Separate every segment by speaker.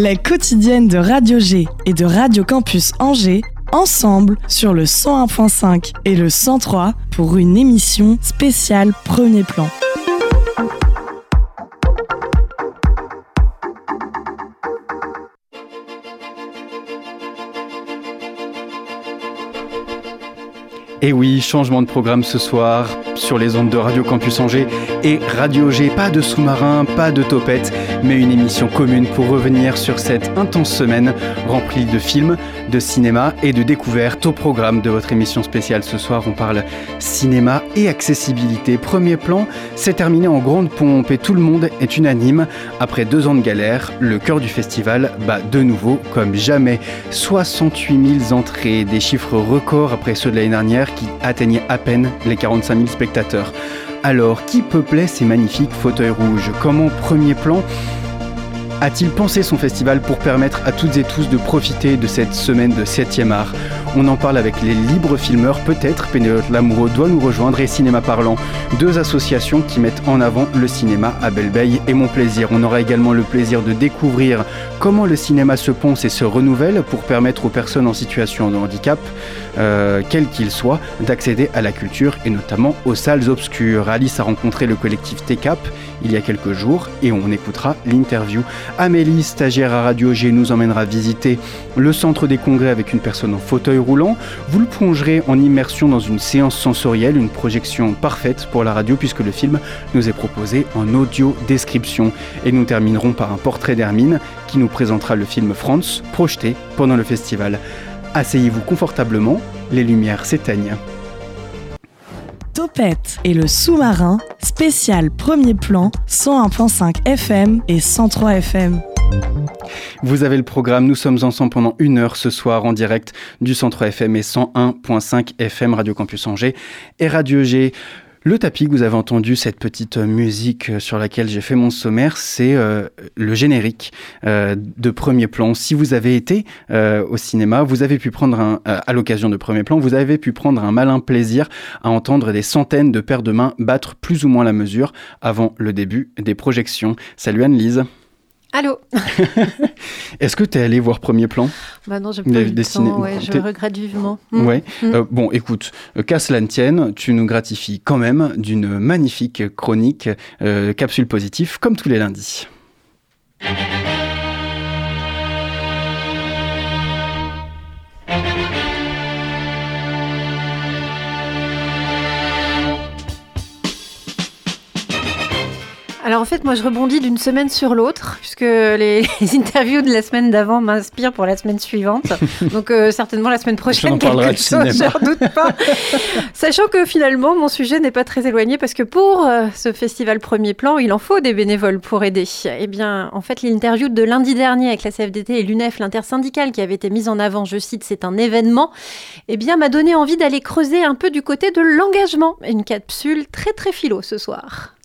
Speaker 1: Les quotidiennes de Radio G et de Radio Campus Angers, ensemble sur le 101.5 et le 103 pour une émission spéciale Premier Plan.
Speaker 2: Et oui, changement de programme ce soir sur les ondes de Radio Campus Angers et Radio G. Pas de sous-marin, pas de topette, mais une émission commune pour revenir sur cette intense semaine remplie de films, de cinéma et de découvertes. Au programme de votre émission spéciale ce soir, on parle cinéma et accessibilité. Premier plan, c'est terminé en grande pompe et tout le monde est unanime. Après deux ans de galère, le cœur du festival bat de nouveau comme jamais. 68 000 entrées, des chiffres records après ceux de l'année dernière qui atteignait à peine les 45 000 spectateurs. Alors, qui peuplait ces magnifiques fauteuils rouges? Comment premier plan a-t-il pensé son festival pour permettre à toutes et tous de profiter de cette semaine de 7e art? On en parle avec les libres filmeurs, peut-être Pénélope Lamoureux doit nous rejoindre et Cinéma Parlant, deux associations qui mettent en avant le cinéma à Belleveille et mon plaisir. On aura également le plaisir de découvrir comment le cinéma se ponce et se renouvelle pour permettre aux personnes en situation de handicap, euh, quel qu'il soit, d'accéder à la culture et notamment aux salles obscures. Alice a rencontré le collectif TCAP il y a quelques jours et on écoutera l'interview. Amélie, stagiaire à Radio G, nous emmènera visiter le centre des congrès avec une personne en fauteuil roulant. Vous le plongerez en immersion dans une séance sensorielle, une projection parfaite pour la radio puisque le film nous est proposé en audio description. Et nous terminerons par un portrait d'Hermine qui nous présentera le film France projeté pendant le festival. Asseyez-vous confortablement, les lumières s'éteignent.
Speaker 1: Topette et le sous-marin, spécial premier plan, 101.5 FM et 103 FM.
Speaker 2: Vous avez le programme, nous sommes ensemble pendant une heure ce soir en direct du Centre FM et 101.5 FM Radio Campus Angers et Radio G. Le tapis que vous avez entendu, cette petite musique sur laquelle j'ai fait mon sommaire, c'est euh, le générique euh, de premier plan. Si vous avez été euh, au cinéma, vous avez pu prendre un, à l'occasion de premier plan, vous avez pu prendre un malin plaisir à entendre des centaines de paires de mains battre plus ou moins la mesure avant le début des projections. Salut Anne-Lise.
Speaker 3: Allô
Speaker 2: Est-ce que tu es allé voir Premier Plan
Speaker 3: Bah non, j'ai pas eu le temps, ouais, je regrette vivement.
Speaker 2: Ouais. Mmh. Euh, bon, écoute, euh, qu'à cela ne tienne, tu nous gratifies quand même d'une magnifique chronique euh, capsule positive, comme tous les lundis.
Speaker 3: Alors en fait, moi je rebondis d'une semaine sur l'autre, puisque les, interviews de la semaine d'avant m'inspirent pour la semaine suivante. Donc euh, certainement la semaine prochaine, quelque chose, je doute pas. Sachant que finalement, mon sujet n'est pas très éloigné, parce que pour euh, ce festival premier plan, il en faut des bénévoles pour aider. Eh bien, en fait, l'interview de lundi dernier avec la CFDT et l'UNEF, l'intersyndicale, qui avait été mise en avant, je cite, c'est un événement, eh bien, m'a donné envie d'aller creuser un peu du côté de l'engagement. Une capsule très très philo ce soir.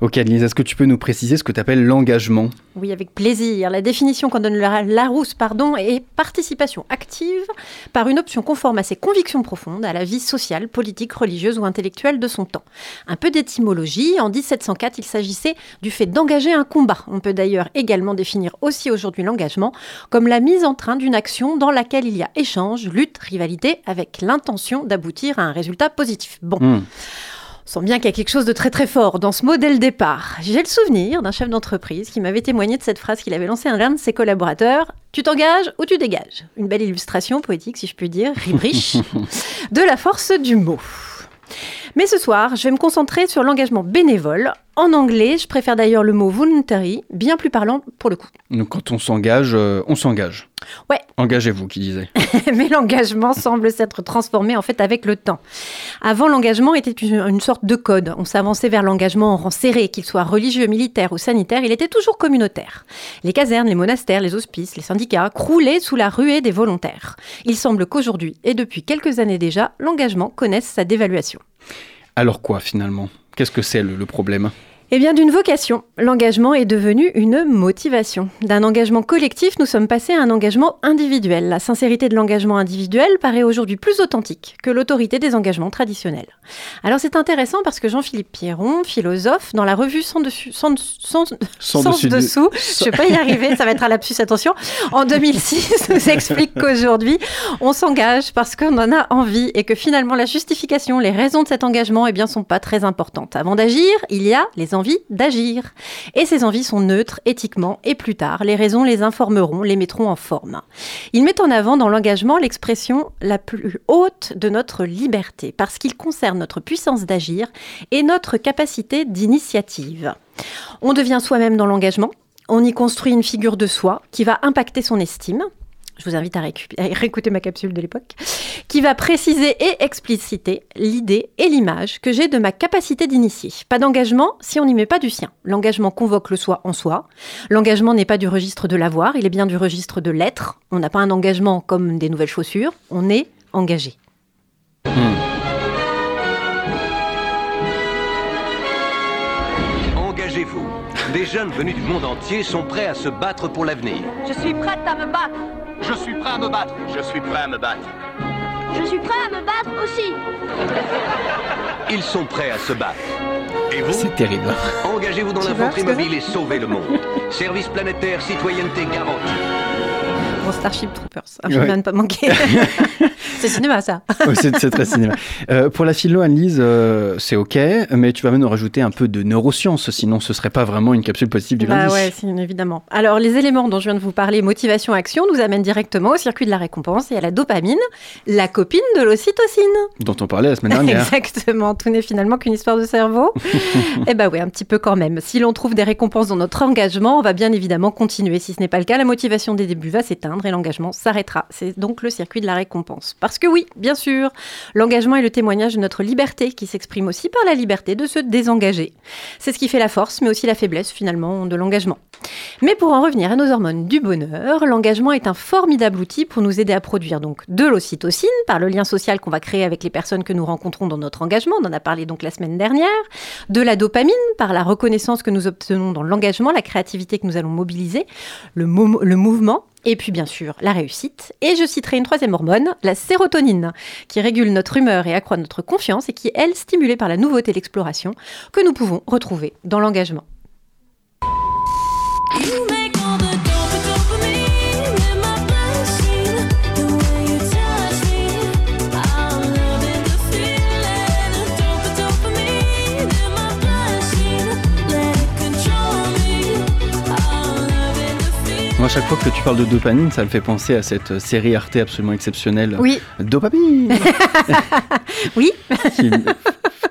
Speaker 2: Ok, Annelise, est-ce que tu peux nous préciser ce que tu appelles l'engagement?
Speaker 3: Oui, avec plaisir. La définition qu'on donne Larousse pardon, est participation active par une option conforme à ses convictions profondes à la vie sociale, politique, religieuse ou intellectuelle de son temps. Un peu d'étymologie. En 1704, il s'agissait du fait d'engager un combat. On peut d'ailleurs également définir aussi aujourd'hui l'engagement comme la mise en train d'une action dans laquelle il y a échange, lutte, rivalité, avec l'intention d'aboutir à un résultat positif. Bon. Hmm. Sent bien qu'il y a quelque chose de très très fort dans ce modèle départ. J'ai le souvenir d'un chef d'entreprise qui m'avait témoigné de cette phrase qu'il avait lancée à l'un de ses collaborateurs Tu t'engages ou tu dégages? Une belle illustration poétique, si je puis dire, riche, de la force du mot. Mais ce soir, je vais me concentrer sur l'engagement bénévole. En anglais, je préfère d'ailleurs le mot voluntary, bien plus parlant pour le coup.
Speaker 2: Donc quand on s'engage, euh, on s'engage.
Speaker 3: Ouais.
Speaker 2: Engagez-vous, qui disait.
Speaker 3: Mais l'engagement semble s'être transformé en fait avec le temps. Avant, l'engagement était une, sorte de code. On s'avançait vers l'engagement en rang serré, qu'il soit religieux, militaire ou sanitaire, il était toujours communautaire. Les casernes, les monastères, les hospices, les syndicats croulaient sous la ruée des volontaires. Il semble qu'aujourd'hui, et depuis quelques années déjà, l'engagement connaisse sa dévaluation.
Speaker 2: Alors quoi finalement? Qu'est-ce que c'est le problème?
Speaker 3: Eh bien, d'une vocation, l'engagement est devenu une motivation. D'un engagement collectif, nous sommes passés à un engagement individuel. La sincérité de l'engagement individuel paraît aujourd'hui plus authentique que l'autorité des engagements traditionnels. Alors, c'est intéressant parce que Jean-Philippe Pierron, philosophe, dans la revue Sans, dessus, sans, sans, sans
Speaker 2: dessus
Speaker 3: dessous, je ne vais pas y arriver, ça va être à lapsus, attention, en 2006, nous explique qu'aujourd'hui, on s'engage parce qu'on en a envie et que finalement, la justification, les raisons de cet engagement, eh bien, sont pas très importantes. Avant d'agir, il y a les d'agir. Et ces envies sont neutres éthiquement et plus tard, les raisons les informeront, les mettront en forme. Il met en avant dans l'engagement l'expression la plus haute de notre liberté, parce qu'il concerne notre puissance d'agir et notre capacité d'initiative. On devient soi-même dans l'engagement, on y construit une figure de soi qui va impacter son estime, je vous invite à, réécouter ma capsule de l'époque, qui va préciser et expliciter l'idée et l'image que j'ai de ma capacité d'initier. Pas d'engagement si on n'y met pas du sien. L'engagement convoque le soi en soi. L'engagement n'est pas du registre de l'avoir, il est bien du registre de l'être. On n'a pas un engagement comme des nouvelles chaussures, on est engagé. Hmm.
Speaker 4: Des jeunes venus du monde entier sont prêts à se battre pour l'avenir.
Speaker 5: Je suis prête à me battre.
Speaker 6: Je suis prêt à me battre.
Speaker 7: Je suis prêt à me battre.
Speaker 8: Je suis prêt à me battre aussi.
Speaker 4: Ils sont prêts à se battre.
Speaker 2: Et vous C'est terrible.
Speaker 4: Engagez-vous dans l'infanterie mobile et sauvez le monde. Service planétaire, citoyenneté garantie.
Speaker 3: Starship Troopers. Un film ne pas manquer. c'est cinéma, ça.
Speaker 2: c'est très cinéma. Euh, pour la philo, Annelise, euh, c'est OK, mais tu vas même nous rajouter un peu de neurosciences, sinon ce serait pas vraiment une capsule positive du
Speaker 3: bah
Speaker 2: lundi.
Speaker 3: Oui, évidemment. Alors, les éléments dont je viens de vous parler, motivation, action, nous amènent directement au circuit de la récompense et à la dopamine, la copine de l'ocytocine.
Speaker 2: Dont on parlait la semaine dernière.
Speaker 3: Exactement. Tout n'est finalement qu'une histoire de cerveau. eh ben oui, un petit peu quand même. Si l'on trouve des récompenses dans notre engagement, on va bien évidemment continuer. Si ce n'est pas le cas, la motivation des débuts va s'éteindre et l'engagement s'arrêtera. C'est donc le circuit de la récompense. Parce que oui, bien sûr, l'engagement est le témoignage de notre liberté qui s'exprime aussi par la liberté de se désengager. C'est ce qui fait la force, mais aussi la faiblesse finalement de l'engagement. Mais pour en revenir à nos hormones du bonheur, l'engagement est un formidable outil pour nous aider à produire donc de l'ocytocine par le lien social qu'on va créer avec les personnes que nous rencontrons dans notre engagement, on en a parlé donc la semaine dernière, de la dopamine par la reconnaissance que nous obtenons dans l'engagement, la créativité que nous allons mobiliser, le mouvement et puis bien sûr la réussite. Et je citerai une troisième hormone, la sérotonine, qui régule notre humeur et accroît notre confiance et qui elle, stimulée par la nouveauté et l'exploration que nous pouvons retrouver dans l'engagement.
Speaker 2: Chaque fois que tu parles de dopamine, ça me fait penser à cette série Arte absolument exceptionnelle.
Speaker 3: Oui.
Speaker 2: Dopamine
Speaker 3: Oui.
Speaker 2: Qui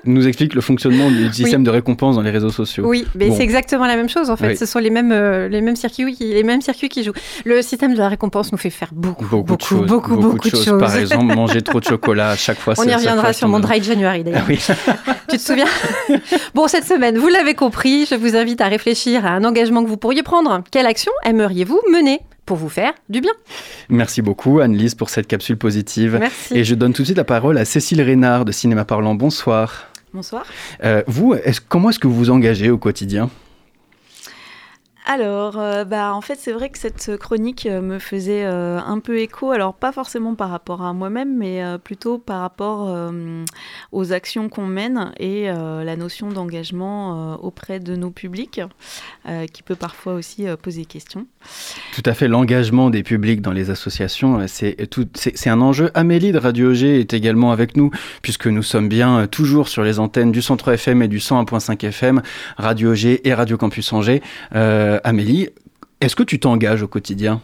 Speaker 2: nous explique le fonctionnement du système de récompense dans les réseaux sociaux.
Speaker 3: Oui, mais c'est exactement la même chose en fait. Ce sont les mêmes, euh, les, mêmes circuits, les mêmes circuits qui jouent. Le système de la récompense nous fait faire beaucoup, beaucoup, beaucoup, de choses, beaucoup, beaucoup, de choses.
Speaker 2: Par exemple, manger trop de chocolat à chaque fois.
Speaker 3: On y reviendra sur mon dry January d'ailleurs. Ah oui. tu te souviens? Bon, cette semaine, vous l'avez compris, je vous invite à réfléchir à un engagement que vous pourriez prendre. Quelle action aimeriez-vous mener pour vous faire du bien?
Speaker 2: Merci beaucoup Anne-Lise pour cette capsule positive.
Speaker 3: Merci.
Speaker 2: Et je donne tout de suite la parole à Cécile Reynard de Cinéma Parlant. Bonsoir.
Speaker 9: Bonsoir.
Speaker 2: Euh, vous, comment est-ce que vous vous engagez au quotidien?
Speaker 9: Alors, euh, bah, en fait, c'est vrai que cette chronique euh, me faisait euh, un peu écho, alors pas forcément par rapport à moi-même, mais plutôt par rapport aux actions qu'on mène et la notion d'engagement auprès de nos publics, qui peut parfois aussi poser question.
Speaker 2: Tout à fait, l'engagement des publics dans les associations, c'est un enjeu. Amélie de Radio G est également avec nous, puisque nous sommes bien toujours sur les antennes du Centre FM et du 101.5 FM, Radio G et Radio Campus Angers. Amélie, est-ce que tu t'engages au quotidien?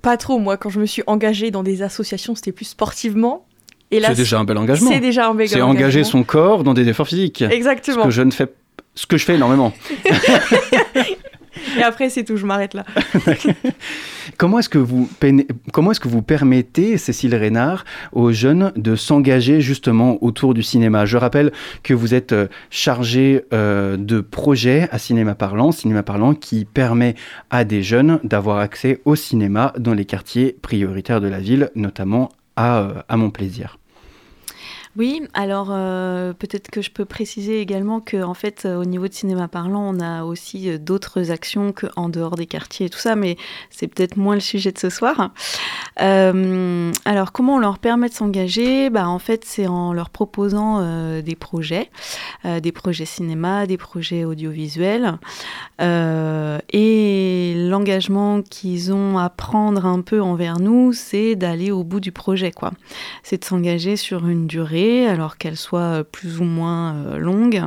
Speaker 10: Pas trop, moi. Quand je me suis engagée dans des associations, c'était plus sportivement.
Speaker 2: C'est déjà un bel engagement.
Speaker 10: C'est déjà un bel engagement.
Speaker 2: C'est engager son corps dans des efforts physiques.
Speaker 10: Exactement.
Speaker 2: Ce que je ne fais ce que je fais énormément.
Speaker 10: Et après, c'est tout, je m'arrête là.
Speaker 2: comment est-ce que vous comment est-ce que vous permettez, Cécile Reynard, aux jeunes de s'engager justement autour du cinéma? Je rappelle que vous êtes euh, chargée euh, de projets à Cinéma Parlant, Cinéma Parlant qui permet à des jeunes d'avoir accès au cinéma dans les quartiers prioritaires de la ville, notamment à, euh, à Montplaisir.
Speaker 9: Oui, alors euh, peut-être que je peux préciser également que en fait au niveau de cinéma parlant, on a aussi euh, d'autres actions qu'en dehors des quartiers et tout ça, mais c'est peut-être moins le sujet de ce soir. Euh, alors comment on leur permet de s'engager? Bah, En fait c'est en leur proposant des projets, des projets cinéma, des projets audiovisuels, et l'engagement qu'ils ont à prendre un peu envers nous, c'est d'aller au bout du projet, quoi. C'est de s'engager sur une durée alors qu'elle soit plus ou moins euh, longue.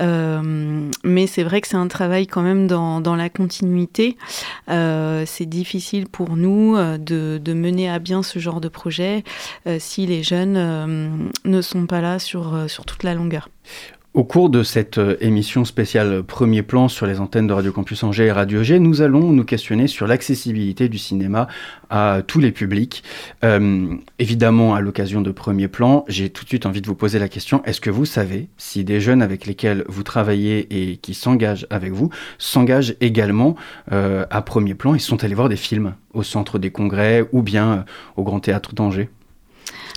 Speaker 9: Euh, mais c'est vrai que c'est un travail quand même dans, la continuité. Euh, c'est difficile pour nous de, mener à bien ce genre de projet si les jeunes ne sont pas là sur toute la longueur.
Speaker 2: Au cours de cette euh, émission spéciale Premier plan sur les antennes de Radio Campus Angers et Radio G, nous allons nous questionner sur l'accessibilité du cinéma à tous les publics. Euh, évidemment, à l'occasion de Premier plan, j'ai tout de suite envie de vous poser la question est-ce que vous savez si des jeunes avec lesquels vous travaillez et qui s'engagent avec vous s'engagent également euh, à Premier plan et sont allés voir des films au centre des congrès ou bien au Grand Théâtre d'Angers?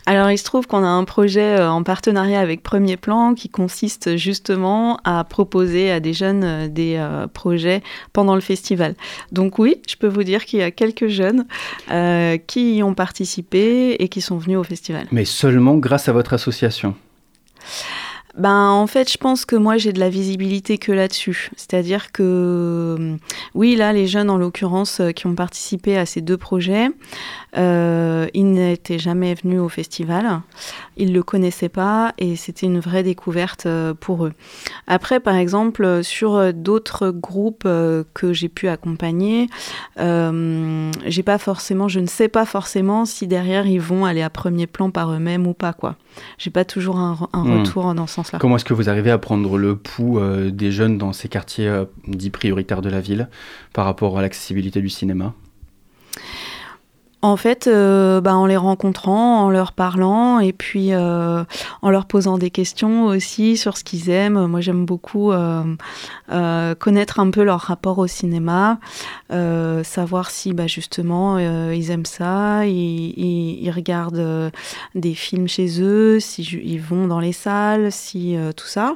Speaker 9: Alors, il se trouve qu'on a un projet euh, en partenariat avec Premier Plan qui consiste justement à proposer à des jeunes euh, des euh, projets pendant le festival. Donc oui, je peux vous dire qu'il y a quelques jeunes qui y ont participé et qui sont venus au festival.
Speaker 2: Mais seulement grâce à votre association?
Speaker 9: Ben, en fait, je pense que moi, j'ai de la visibilité que là-dessus. C'est-à-dire que, oui, là, les jeunes, en l'occurrence, qui ont participé à ces deux projets, euh, ils n'étaient jamais venus au festival, ils ne le connaissaient pas et c'était une vraie découverte euh, pour eux. Après, par exemple, sur d'autres groupes euh, que j'ai pu accompagner, j'ai pas forcément, je ne sais pas forcément si derrière ils vont aller à premier plan par eux-mêmes ou pas, quoi. J'ai pas toujours un, hmm. retour dans ce
Speaker 2: Comment est-ce que vous arrivez à prendre le pouls des jeunes dans ces quartiers dits prioritaires de la ville par rapport à l'accessibilité du cinéma?
Speaker 9: En fait, euh, bah, en les rencontrant, en leur parlant et puis euh, en leur posant des questions aussi sur ce qu'ils aiment. Moi, j'aime beaucoup euh, connaître un peu leur rapport au cinéma, savoir si bah, justement ils aiment ça, ils, regardent des films chez eux, si ils vont dans les salles, si tout ça.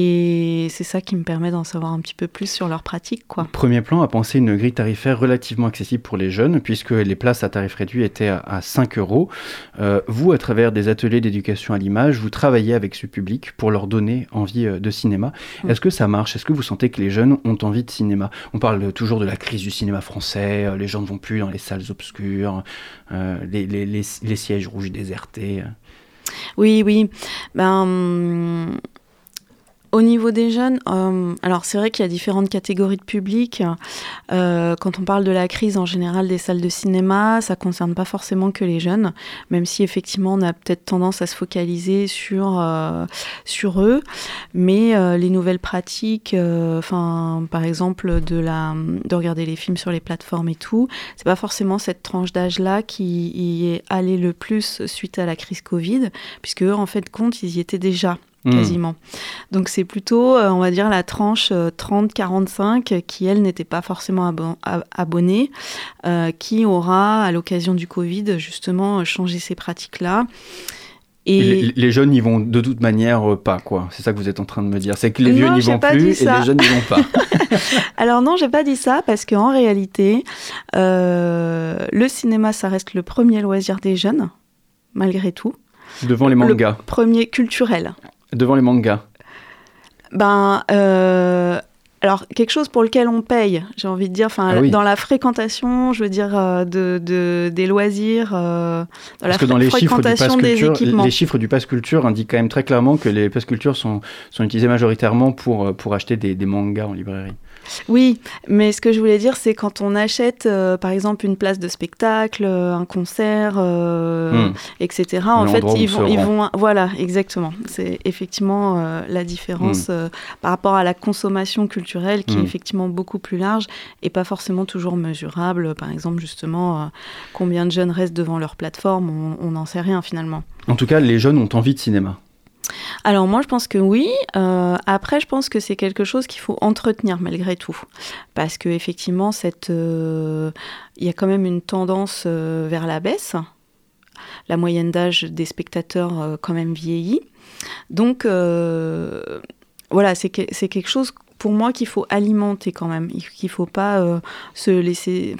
Speaker 9: Et c'est ça qui me permet d'en savoir un petit peu plus sur leur pratique. Quoi.
Speaker 2: Premier plan a pensé une grille tarifaire relativement accessible pour les jeunes, puisque les places à tarif réduit étaient à, 5 euros. Euh, vous, à travers des ateliers d'éducation à l'image, vous travaillez avec ce public pour leur donner envie euh, de cinéma. Est-ce que ça marche? Est-ce que vous sentez que les jeunes ont envie de cinéma? On parle toujours de la crise du cinéma français, euh, les gens ne vont plus dans les salles obscures, les, les, les, sièges rouges désertés.
Speaker 9: Oui, oui. Ben, au niveau des jeunes, euh, alors c'est vrai qu'il y a différentes catégories de public. Euh, quand on parle de la crise en général des salles de cinéma, ça concerne pas forcément que les jeunes, même si effectivement on a peut-être tendance à se focaliser sur euh, sur eux. Mais les nouvelles pratiques, par exemple de la de regarder les films sur les plateformes et tout, c'est pas forcément cette tranche d'âge là qui y est allée le plus suite à la crise Covid, puisque eux en fait compte ils y étaient déjà. Hmm. quasiment. Donc c'est plutôt, euh, on va dire, la tranche 30-45 euh, qui, elle, n'était pas forcément abonnée, euh, qui aura, à l'occasion du Covid, justement, changé ces pratiques-là.
Speaker 2: Et... Les, jeunes n'y vont de toute manière pas, quoi. C'est ça que vous êtes en train de me dire. C'est que les vieux n'y vont plus et les jeunes n'y vont pas.
Speaker 9: Alors non, j'ai pas dit ça parce qu'en réalité, le cinéma, ça reste le premier loisir des jeunes, malgré tout.
Speaker 2: Devant les mangas.
Speaker 9: Le premier culturel
Speaker 2: devant les mangas.
Speaker 9: Ben, euh, alors quelque chose pour lequel on paye, j'ai envie de dire, enfin ah dans la fréquentation, je veux dire euh, de, des loisirs, euh,
Speaker 2: dans Parce que dans les chiffres du pass culture, les chiffres du pass culture indiquent quand même très clairement que les pass culture sont, sont utilisés majoritairement pour, pour acheter des, des mangas en librairie.
Speaker 9: Oui, mais ce que je voulais dire, c'est quand on achète, euh, par exemple, une place de spectacle, euh, un concert, euh, hmm. etc. en fait, ils vont, ils vont, voilà, exactement. C'est effectivement la différence hmm. par rapport à la consommation culturelle, qui est hmm. effectivement beaucoup plus large et pas forcément toujours mesurable. Par exemple, justement, combien de jeunes restent devant leur plateforme, on n'en sait rien finalement.
Speaker 2: En tout cas, les jeunes ont envie de cinéma.
Speaker 9: Alors moi, je pense que oui. Euh, après, je pense que c'est quelque chose qu'il faut entretenir malgré tout, parce que effectivement, euh, il y a quand même une tendance euh, vers la baisse. la moyenne d'âge des spectateurs quand même vieillit. Donc voilà, c'est quelque chose pour moi qu'il faut alimenter quand même, qu'il ne faut pas se laisser,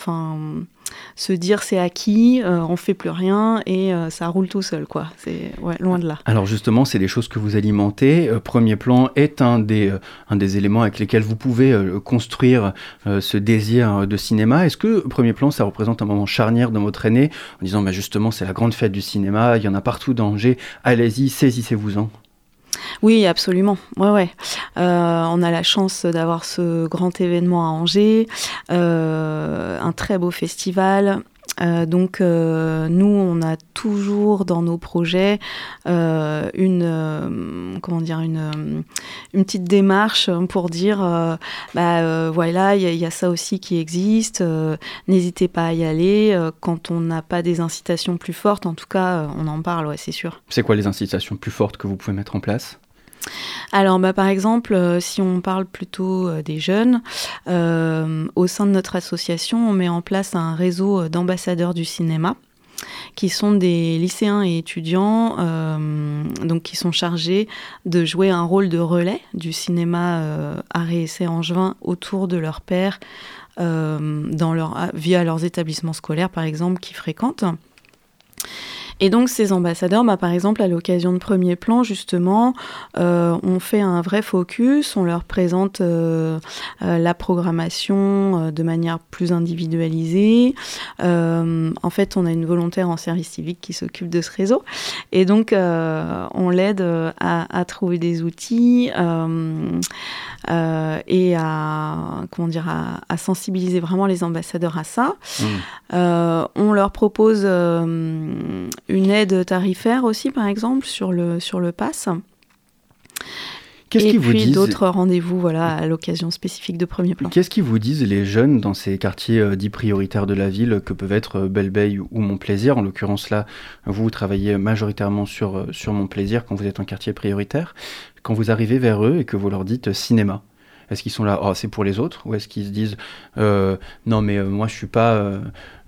Speaker 9: se dire c'est acquis, euh, on fait plus rien et euh, ça roule tout seul, quoi. C'est loin de là.
Speaker 2: Alors justement, c'est des choses que vous alimentez. Euh, premier plan est un des, un des éléments avec lesquels vous pouvez construire ce désir de cinéma. Est-ce que Premier plan, ça représente un moment charnière dans votre année en disant bah, justement c'est la grande fête du cinéma, il y en a partout dans Angers, allez-y, saisissez-vous-en
Speaker 9: oui, absolument. Ouais, ouais. Euh, on a la chance d'avoir ce grand événement à Angers, euh, un très beau festival, euh, donc euh, nous, on a toujours dans nos projets euh, une, comment dire, une, une, petite démarche pour dire, bah, voilà, il y, a ça aussi qui existe, n'hésitez pas à y aller. quand on n'a pas des incitations plus fortes, en tout cas, on en parle, c'est sûr.
Speaker 2: C'est quoi les incitations plus fortes que vous pouvez mettre en place?
Speaker 9: Alors, bah, par exemple, euh, si on parle plutôt euh, des jeunes, euh, au sein de notre association, on met en place un réseau d'ambassadeurs du cinéma qui sont des lycéens et étudiants donc qui sont chargés de jouer un rôle de relais du cinéma art et angevin autour de leur, via leurs établissements scolaires par exemple qui fréquentent. Et donc ces ambassadeurs, bah, par exemple, à l'occasion de Premier Plan, justement, euh, on fait un vrai focus, on leur présente euh, euh, la programmation de manière plus individualisée. en fait, on a une volontaire en service civique qui s'occupe de ce réseau. Et donc, on l'aide à, trouver des outils et à, comment dire, à, sensibiliser vraiment les ambassadeurs à ça. Mmh. on leur propose une aide tarifaire aussi, par exemple, sur le, sur le pass. Qu'est-ce et puis d'autres rendez-vous voilà, à l'occasion spécifique de premier plan.
Speaker 2: Qu'est-ce qu'ils vous disent les jeunes dans ces quartiers euh, dits prioritaires de la ville que peuvent être euh, Belle-Beille ou Montplaisir? En l'occurrence là, vous travaillez majoritairement sur, euh, sur Montplaisir quand vous êtes un quartier prioritaire. Quand vous arrivez vers eux et que vous leur dites cinéma, est-ce qu'ils sont là, oh, c'est pour les autres? Ou est-ce qu'ils se disent, euh, non, mais euh, moi, euh,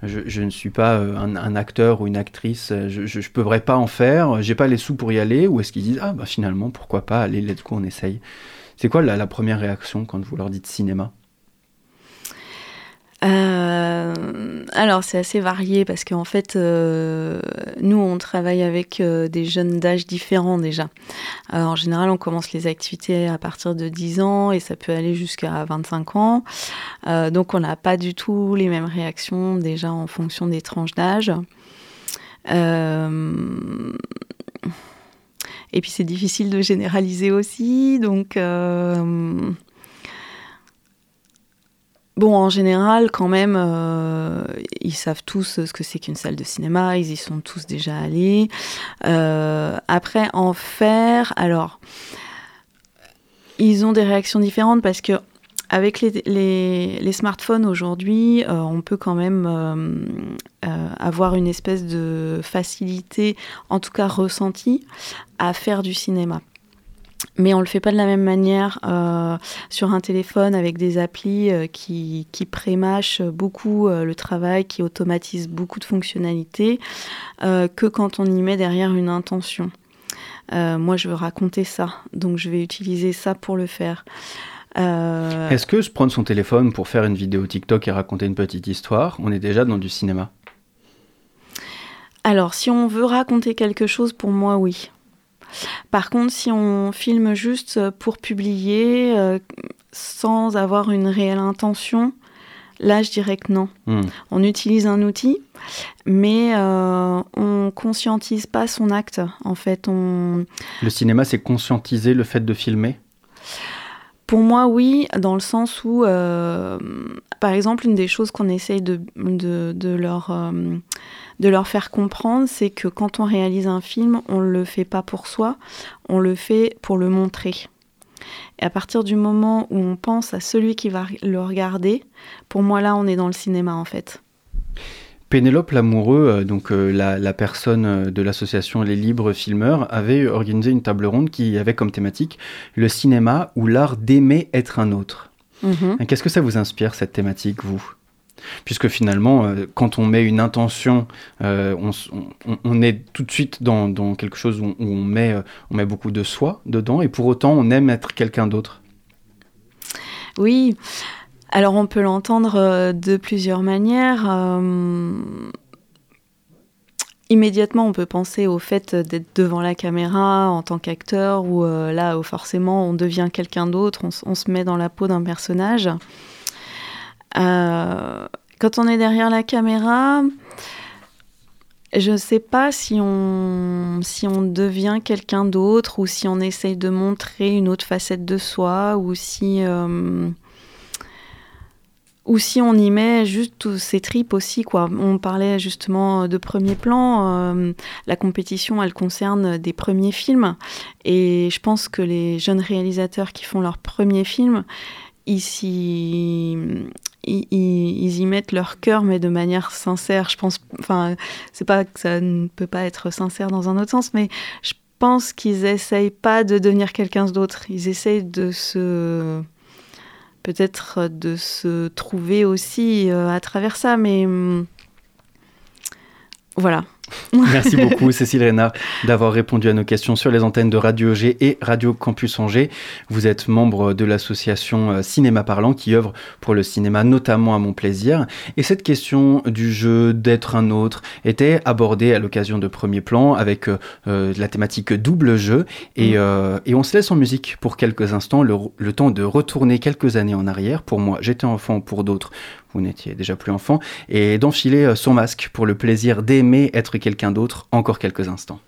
Speaker 2: je, ne suis pas un, acteur ou une actrice, je ne pourrais pas en faire, j'ai pas les sous pour y aller? Ou est-ce qu'ils disent, ah, bah finalement, pourquoi pas, allez, let's go, on essaye? C'est quoi la, la première réaction quand vous leur dites cinéma?
Speaker 9: Euh, alors c'est assez varié parce qu'en fait euh, nous on travaille avec euh, des jeunes d'âge différents déjà. en général on commence les activités à partir de 10 ans et ça peut aller jusqu'à 25 ans. donc on n'a pas du tout les mêmes réactions déjà en fonction des tranches d'âge. et puis c'est difficile de généraliser aussi donc Bon, en général, quand même, euh, ils savent tous ce que c'est qu'une salle de cinéma, ils y sont tous déjà allés. Euh, après, en faire, alors, ils ont des réactions différentes parce que avec les, smartphones aujourd'hui, euh, on peut quand même avoir une espèce de facilité, en tout cas ressentie, à faire du cinéma mais on ne le fait pas de la même manière euh, sur un téléphone avec des applis euh, qui, qui prémâchent beaucoup euh, le travail, qui automatisent beaucoup de fonctionnalités, que quand on y met derrière une intention. moi, je veux raconter ça, donc je vais utiliser ça pour le faire.
Speaker 2: Est-ce que se prendre son téléphone pour faire une vidéo TikTok et raconter une petite histoire, on est déjà dans du cinéma?
Speaker 9: Alors, si on veut raconter quelque chose, pour moi, oui. Par contre, si on filme juste pour publier euh, sans avoir une réelle intention, là, je dirais que non. Hmm. On utilise un outil, mais euh, on conscientise pas son acte. En fait, on.
Speaker 2: Le cinéma, c'est conscientiser le fait de filmer?
Speaker 9: Pour moi, oui, dans le sens où, euh, par exemple, une des choses qu'on essaye de, leur de leur faire comprendre, c'est que quand on réalise un film, on ne le fait pas pour soi, on le fait pour le montrer. Et à partir du moment où on pense à celui qui va le regarder, pour moi là, on est dans le cinéma en fait.
Speaker 2: Pénélope Lamoureux, euh, donc euh, la, personne euh, de l'association Les Libres Filmeurs, avait organisé une table ronde qui avait comme thématique le cinéma ou l'art d'aimer être un autre. Mhm. Qu'est-ce que ça vous inspire cette thématique, vous? Puisque finalement, euh, quand on met une intention, euh, on, est tout de suite dans, quelque chose où, on, met, on met beaucoup de soi dedans, et pour autant, on aime être quelqu'un d'autre.
Speaker 9: Oui, alors on peut l'entendre de plusieurs manières. Immédiatement, on peut penser au fait d'être devant la caméra en tant qu'acteur, ou là, où forcément, on devient quelqu'un d'autre, on, se met dans la peau d'un personnage. Euh, quand on est derrière la caméra, je ne sais pas si on, devient quelqu'un d'autre ou si on essaye de montrer une autre facette de soi ou si, euh, ou si on y met juste tous ces tripes aussi. Quoi. On parlait justement de premier plan. Euh, la compétition, elle concerne des premiers films. Et je pense que les jeunes réalisateurs qui font leur premier film, ici ils, y mettent leur cœur, mais de manière sincère. Je pense, enfin, c'est pas que ça ne peut pas être sincère dans un autre sens, mais je pense qu'ils essayent pas de devenir quelqu'un d'autre. Ils essayent de se, peut-être de se trouver aussi euh, à travers ça, mais hum, voilà.
Speaker 2: Merci beaucoup Cécile Reynard d'avoir répondu à nos questions sur les antennes de Radio G et Radio Campus Angers. Vous êtes membre de l'association euh, Cinéma Parlant qui œuvre pour le cinéma notamment à mon plaisir. Et cette question du jeu d'être un autre était abordée à l'occasion de Premier Plan avec euh, euh, la thématique double jeu. Et, mm. et, on se laisse en musique pour quelques instants, le, le temps de retourner quelques années en arrière. Pour moi, j'étais enfant, pour d'autres, vous n'étiez déjà plus enfant, et d'enfiler son masque pour le plaisir d'aimer être quelqu'un d'autre encore quelques instants.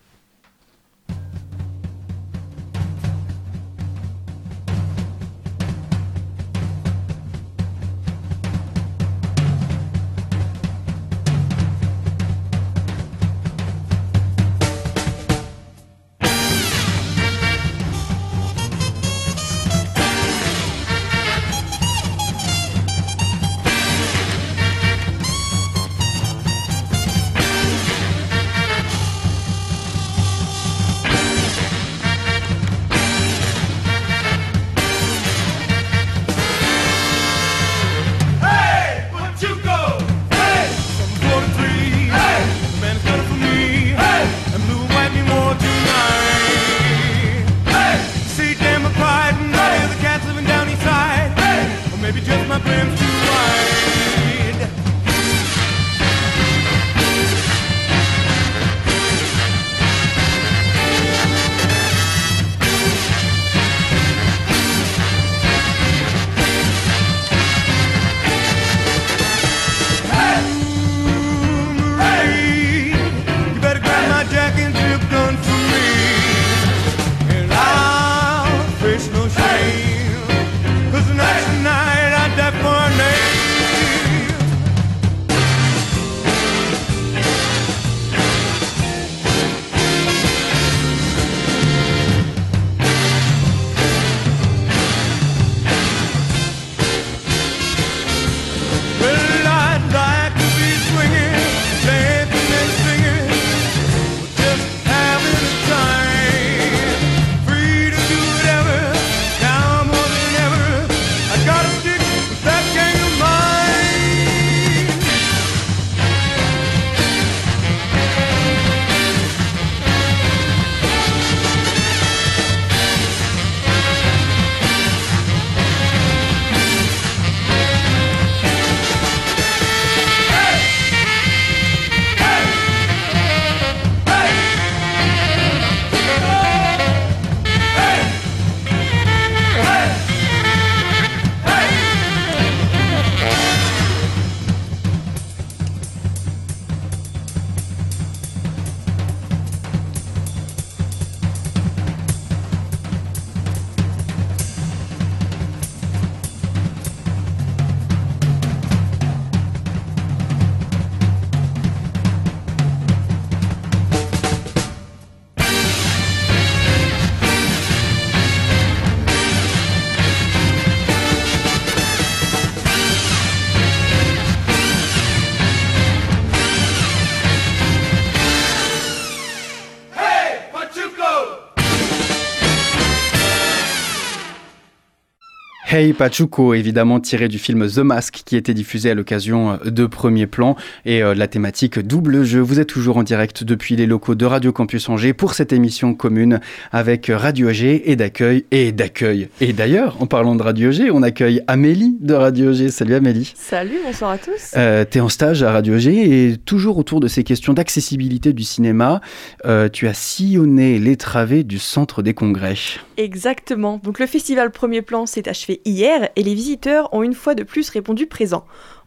Speaker 2: Hey Pachuco, évidemment tiré du film The Mask qui était diffusé à l'occasion euh, de Premier Plan et euh, la thématique double jeu. Vous êtes toujours en direct depuis les locaux de Radio Campus Angers pour cette émission commune avec Radio G et d'accueil et d'accueil. Et d'ailleurs, en parlant de Radio G, on accueille Amélie de Radio G. Salut Amélie.
Speaker 10: Salut, bonsoir à tous.
Speaker 2: Euh, tu es en stage à Radio G et toujours autour de ces questions d'accessibilité du cinéma, euh, tu as sillonné les travées du centre des congrès.
Speaker 10: Exactement. Donc le festival Premier Plan s'est achevé hier et les visiteurs ont une fois de plus répondu présent.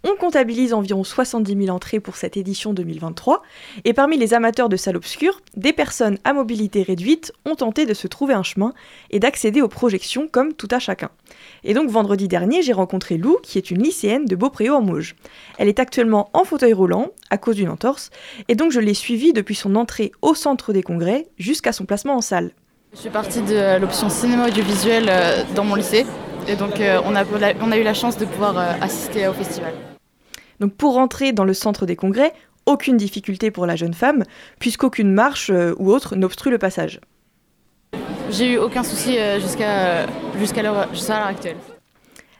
Speaker 10: On comptabilise environ 70 000 entrées pour cette édition 2023 et parmi les amateurs de salles obscures, des personnes à mobilité réduite ont tenté de se trouver un chemin et d'accéder aux projections comme tout à chacun. Et donc vendredi dernier, j'ai rencontré Lou, qui est une lycéenne de Beaupréau en Mauges. Elle est actuellement en fauteuil roulant à cause d'une entorse et donc je l'ai suivie depuis son entrée au centre des congrès jusqu'à son placement en salle.
Speaker 6: Je suis partie de l'option cinéma audiovisuel euh, dans mon lycée et donc euh, on, a, on a eu la chance de pouvoir euh, assister au festival.
Speaker 10: Donc pour rentrer dans le centre des congrès, aucune difficulté pour la jeune femme, puisqu'aucune marche euh, ou autre n'obstrue le passage.
Speaker 6: J'ai eu aucun souci jusqu'à jusqu'à l'heure actuelle.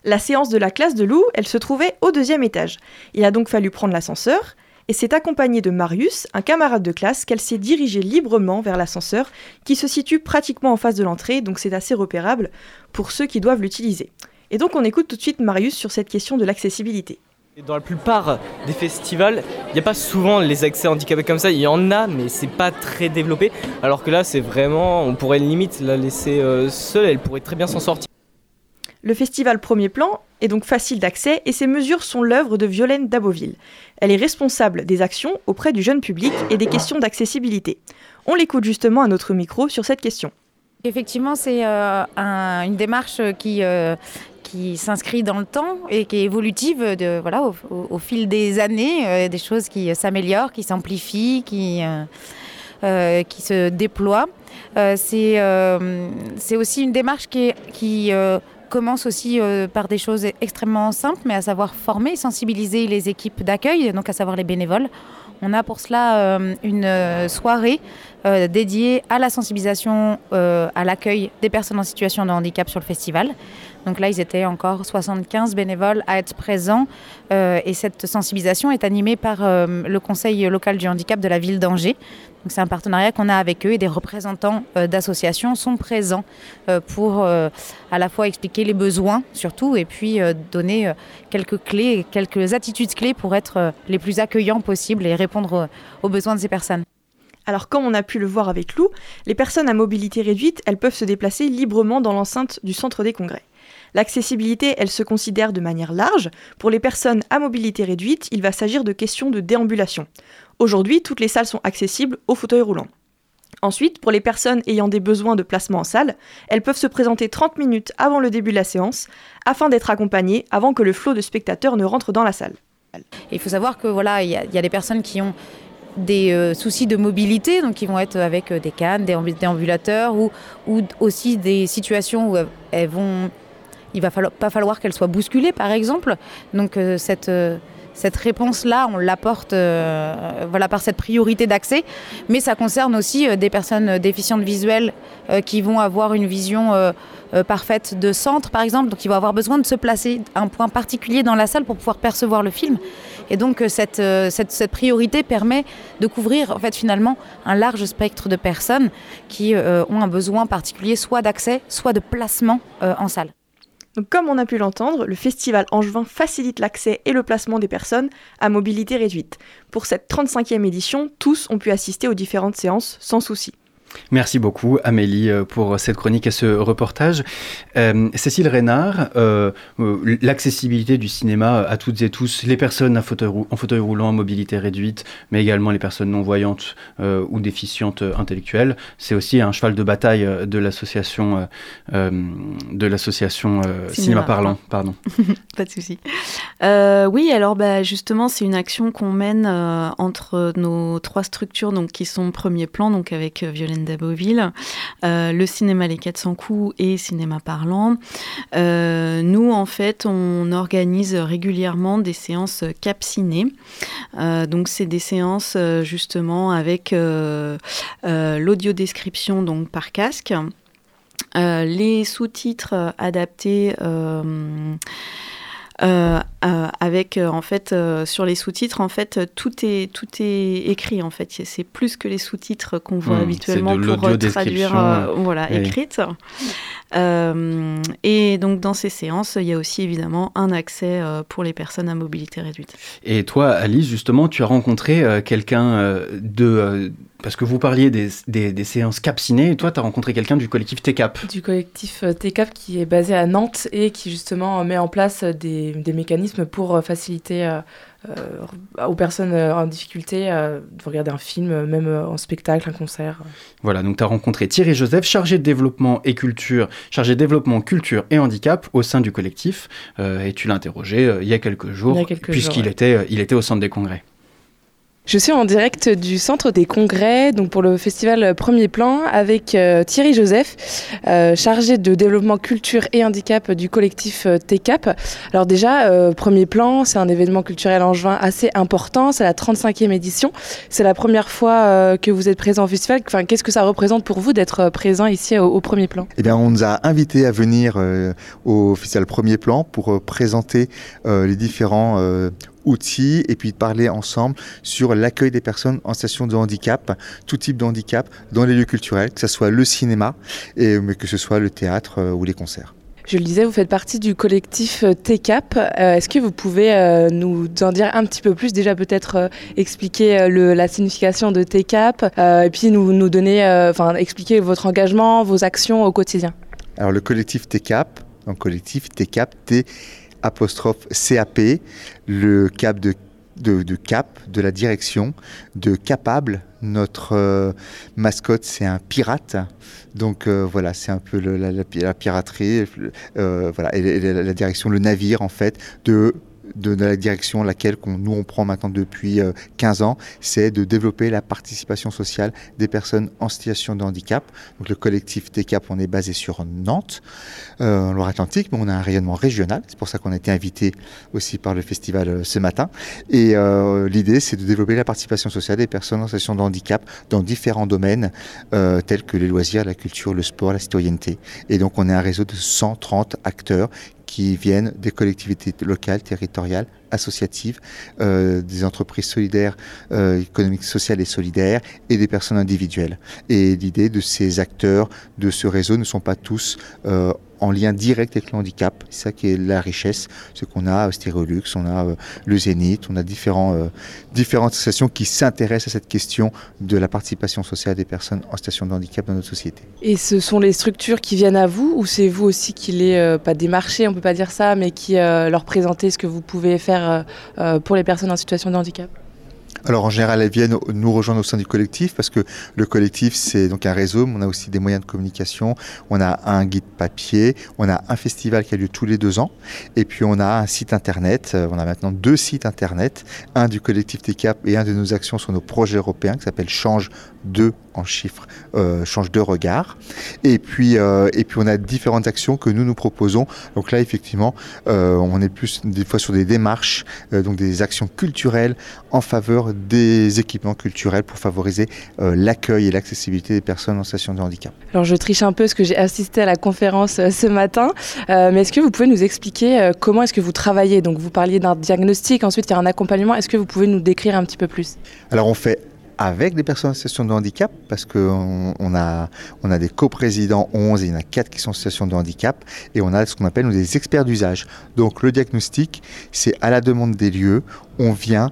Speaker 10: La séance de la classe de Lou, elle se trouvait au deuxième étage. Il a donc fallu prendre l'ascenseur, et c'est accompagné de Marius, un camarade de classe, qu'elle s'est dirigée librement vers l'ascenseur, qui se situe pratiquement en face de l'entrée, donc c'est assez repérable pour ceux qui doivent l'utiliser. Et donc on écoute tout de suite Marius sur cette question de l'accessibilité.
Speaker 7: Dans la plupart des festivals, il n'y a pas souvent les accès handicapés comme ça. Il y en a, mais c'est pas très développé. Alors que là, c'est vraiment, on pourrait limite la laisser euh, seule. Elle pourrait très bien s'en sortir.
Speaker 10: Le festival Premier Plan est donc facile d'accès et ces mesures sont l'œuvre de Violaine Daboville. Elle est responsable des actions auprès du jeune public et des questions d'accessibilité. On l'écoute justement à notre micro sur cette question.
Speaker 11: Effectivement, c'est euh, une démarche qui, euh, qui s'inscrit dans le temps et qui est évolutive de, voilà, au, fil des années, euh, des choses qui s'améliorent, qui s'amplifient, qui, qui se déploient. c'est c'est aussi une démarche qui, qui commence aussi par des choses extrêmement simples, mais à savoir former et sensibiliser les équipes d'accueil, donc à savoir les bénévoles. On a pour cela une soirée dédiée à la sensibilisation à l'accueil des personnes en situation de handicap sur le festival. Donc là, ils étaient encore 75 bénévoles à être présents. Euh, et cette sensibilisation est animée par euh, le Conseil local du handicap de la ville d'Angers. C'est un partenariat qu'on a avec eux et des représentants euh, d'associations sont présents pour à la fois expliquer les besoins surtout et puis donner quelques clés, quelques attitudes clés pour être les plus accueillants possibles et répondre aux besoins de ces personnes.
Speaker 10: Alors comme on a pu le voir avec Lou, les personnes à mobilité réduite, elles peuvent se déplacer librement dans l'enceinte du centre des congrès. L'accessibilité, elle se considère de manière large. Pour les personnes à mobilité réduite, il va s'agir de questions de déambulation. Aujourd'hui, toutes les salles sont accessibles aux fauteuils roulants. Ensuite, pour les personnes ayant des besoins de placement en salle, elles peuvent se présenter 30 minutes avant le début de la séance afin d'être accompagnées avant que le flot de spectateurs ne rentre dans la salle.
Speaker 11: Il faut savoir que voilà, il y, a des personnes qui ont des euh, soucis de mobilité, donc qui vont être avec euh, des cannes, des déambulateurs ou, aussi des situations où elles vont il va pas falloir qu'elle soit bousculée, par exemple. Donc euh, cette, cette réponse-là, on l'apporte euh, voilà, par cette priorité d'accès. Mais ça concerne aussi des personnes déficientes visuelles qui vont avoir une vision parfaite de centre, par exemple. Donc, ils vont avoir besoin de se placer à un point particulier dans la salle pour pouvoir percevoir le film. Et donc, cette, cette, cette priorité permet de couvrir, en fait, finalement, un large spectre de personnes qui ont un besoin particulier, soit d'accès, soit de placement en salle
Speaker 10: comme on a pu l'entendre, le festival angevin facilite l'accès et le placement des personnes à mobilité réduite. Pour cette 35e édition, tous ont pu assister aux différentes séances sans souci.
Speaker 2: Merci beaucoup Amélie euh, pour cette chronique et ce reportage. Euh, Cécile Reynard, euh, l'accessibilité du cinéma à toutes et tous, les personnes en fauteuil roulant, en mobilité réduite, mais également les personnes non-voyantes ou déficientes intellectuelles, c'est aussi un cheval de bataille de l'association de l'association cinéma, Parlant. Pardon.
Speaker 9: Pas de souci. oui, alors bah, justement, c'est une action qu'on mène entre nos trois structures donc, qui sont premier plan, donc avec Violaine d'Aboville, euh, le cinéma Les 400 coups et Cinéma Parlant. Euh, nous, en fait, on organise régulièrement des séances cap. Euh, donc, c'est des séances justement avec l'audiodescription donc par casque. les sous-titres adaptés euh, avec euh, en fait sur les sous-titres en fait tout est tout est écrit en fait. C'est plus que les sous-titres qu'on voit mmh, habituellement pour traduire voilà écrite. Et donc dans ces séances il y a aussi évidemment un accès pour les personnes à mobilité réduite.
Speaker 2: Et toi Alice justement tu as rencontré quelqu'un de parce que vous parliez des, des, séances cap ciné, et toi, tu as rencontré quelqu'un du collectif TCAP.
Speaker 12: Du collectif euh, TCAP qui est basé à Nantes et qui justement met en place des, des mécanismes pour euh, faciliter euh, aux personnes en difficulté de regarder un film, même en spectacle, un concert.
Speaker 2: Voilà, donc tu as rencontré Thierry Joseph, chargé de développement et culture, chargé de développement, culture et handicap au sein du collectif, et tu l'as interrogé il y a quelques jours, puisqu'il était, il était au centre des congrès.
Speaker 12: Je suis en direct du centre des congrès, donc pour le festival Premier Plan, avec euh, Thierry Joseph, euh, chargé de développement culture et handicap du collectif euh, TCAP. Alors déjà, Premier Plan, c'est un événement culturel en juin assez important, c'est la 35e édition. C'est la première fois que vous êtes présent au festival. Enfin, Qu'est-ce que ça représente pour vous d'être présent ici au, Premier Plan?
Speaker 13: Eh bien, on nous a invités à venir au festival Premier Plan pour présenter les différents outils et puis parler ensemble sur l'accueil des personnes en situation de handicap, tout type de handicap dans les lieux culturels, que ce soit le cinéma, et, mais que ce soit le théâtre euh, ou les concerts.
Speaker 12: Je le disais, vous faites partie du collectif euh, TCAP. Euh, est-ce que vous pouvez nous en dire un petit peu plus? Déjà peut-être expliquer la signification de TCAP et puis nous, nous donner, enfin expliquer votre engagement, vos actions au quotidien.
Speaker 13: Alors le collectif TCAP, donc collectif TCAP, T apostrophe CAP, le cap de, de, cap, de la direction, de capable. Notre euh, mascotte, c'est un pirate. Donc euh, voilà, c'est un peu la, piraterie, euh, voilà, et la direction, le navire en fait, de de, la direction laquelle nous on prend maintenant depuis 15 euh, ans, c'est de développer la participation sociale des personnes en situation de handicap. Donc le collectif TCAP, on est basé sur Nantes, euh, en Loire-Atlantique, mais on a un rayonnement régional. C'est pour ça qu'on a été invité aussi par le festival euh, ce matin. Et l'idée, c'est de développer la participation sociale des personnes en situation de handicap dans différents domaines tels que les loisirs, la culture, le sport, la citoyenneté. Et donc on est un réseau de 130 acteurs qui viennent des collectivités locales, territoriales, associatives, euh, des entreprises solidaires, euh, économiques, sociales et solidaires, et des personnes individuelles. Et l'idée de ces acteurs de ce réseau ne sont pas tous euh, en lien direct avec le handicap. C'est ça qui est la richesse. C'est qu'on a Stérolux, on a euh, le Zénith, on a différents, euh, différentes associations qui s'intéressent à cette question de la participation sociale des personnes en situation de handicap dans notre société.
Speaker 12: Et ce sont les structures qui viennent à vous ou c'est vous aussi qui les, euh, pas démarchez, on peut pas dire ça, mais qui leur présentez ce que vous pouvez faire pour les personnes en situation de handicap?
Speaker 13: Alors en général, elles viennent nous rejoindre au sein du collectif parce que le collectif, c'est donc un réseau, on a aussi des moyens de communication. On a un guide papier, on a un festival qui a lieu tous les deux ans, et puis on a un site internet. Euh, on a maintenant deux sites internet, un du collectif TCAP et un de nos actions sur nos projets européens qui s'appelle Change 2 en chiffres, euh, change de regard. Et puis, euh, et puis on a différentes actions que nous nous proposons. Donc là, effectivement, on est plus des fois sur des démarches, donc des actions culturelles en faveur des équipements culturels pour favoriser euh, l'accueil et l'accessibilité des personnes en situation de handicap.
Speaker 12: Alors je triche un peu parce que j'ai assisté à la conférence euh, ce matin, euh, mais est-ce que vous pouvez nous expliquer comment est-ce que vous travaillez? Donc vous parliez d'un diagnostic, ensuite il y a un accompagnement. Est-ce que vous pouvez nous décrire un petit peu plus?
Speaker 13: Alors on fait avec des personnes en situation de handicap, parce qu'on on a, on a des coprésidents 11 et il y en a 4 qui sont en situation de handicap, et on a ce qu'on appelle des experts d'usage. Donc le diagnostic, c'est à la demande des lieux, on vient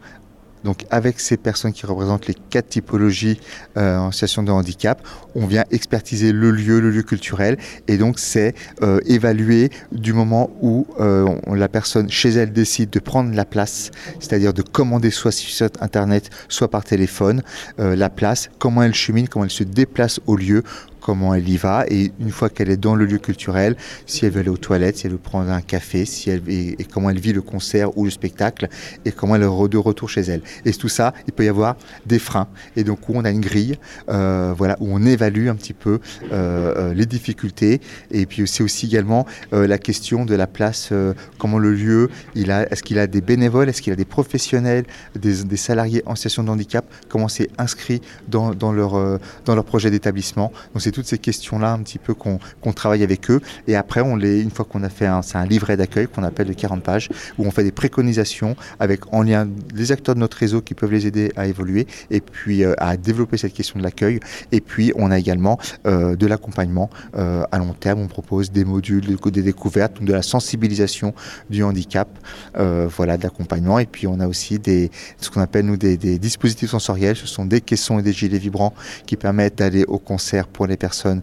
Speaker 13: donc avec ces personnes qui représentent les quatre typologies euh, en situation de handicap, on vient expertiser le lieu, le lieu culturel, et donc c'est euh, évaluer du moment où euh, la personne chez elle décide de prendre la place, c'est-à-dire de commander soit sur Internet, soit par téléphone, la place, comment elle chemine, comment elle se déplace au lieu comment elle y va et une fois qu'elle est dans le lieu culturel, si elle veut aller aux toilettes, si elle veut prendre un café, si elle et, comment elle vit le concert ou le spectacle et comment elle est de retour chez elle. Et tout ça, il peut y avoir des freins et donc où on a une grille, euh, voilà, où on évalue un petit peu euh, euh, les difficultés et puis c'est aussi également la question de la place, comment le lieu, est-ce qu'il a des bénévoles, est-ce qu'il a des professionnels, des, salariés en situation de handicap, comment c'est inscrit dans, leur projet d'établissement. Toutes ces questions-là un petit peu qu'on travaille avec eux. Et après, on les, une fois qu'on a fait un, un livret d'accueil qu'on appelle de 40 pages, où on fait des préconisations avec en lien les acteurs de notre réseau qui peuvent les aider à évoluer et puis euh, à développer cette question de l'accueil. Et puis, on a également euh, de l'accompagnement euh, à long terme. On propose des modules, des découvertes, de la sensibilisation du handicap, voilà, de l'accompagnement. Et puis, on a aussi des, ce qu'on appelle nous des, des dispositifs sensoriels. Ce sont des caissons et des gilets vibrants qui permettent d'aller au concert pour les personnes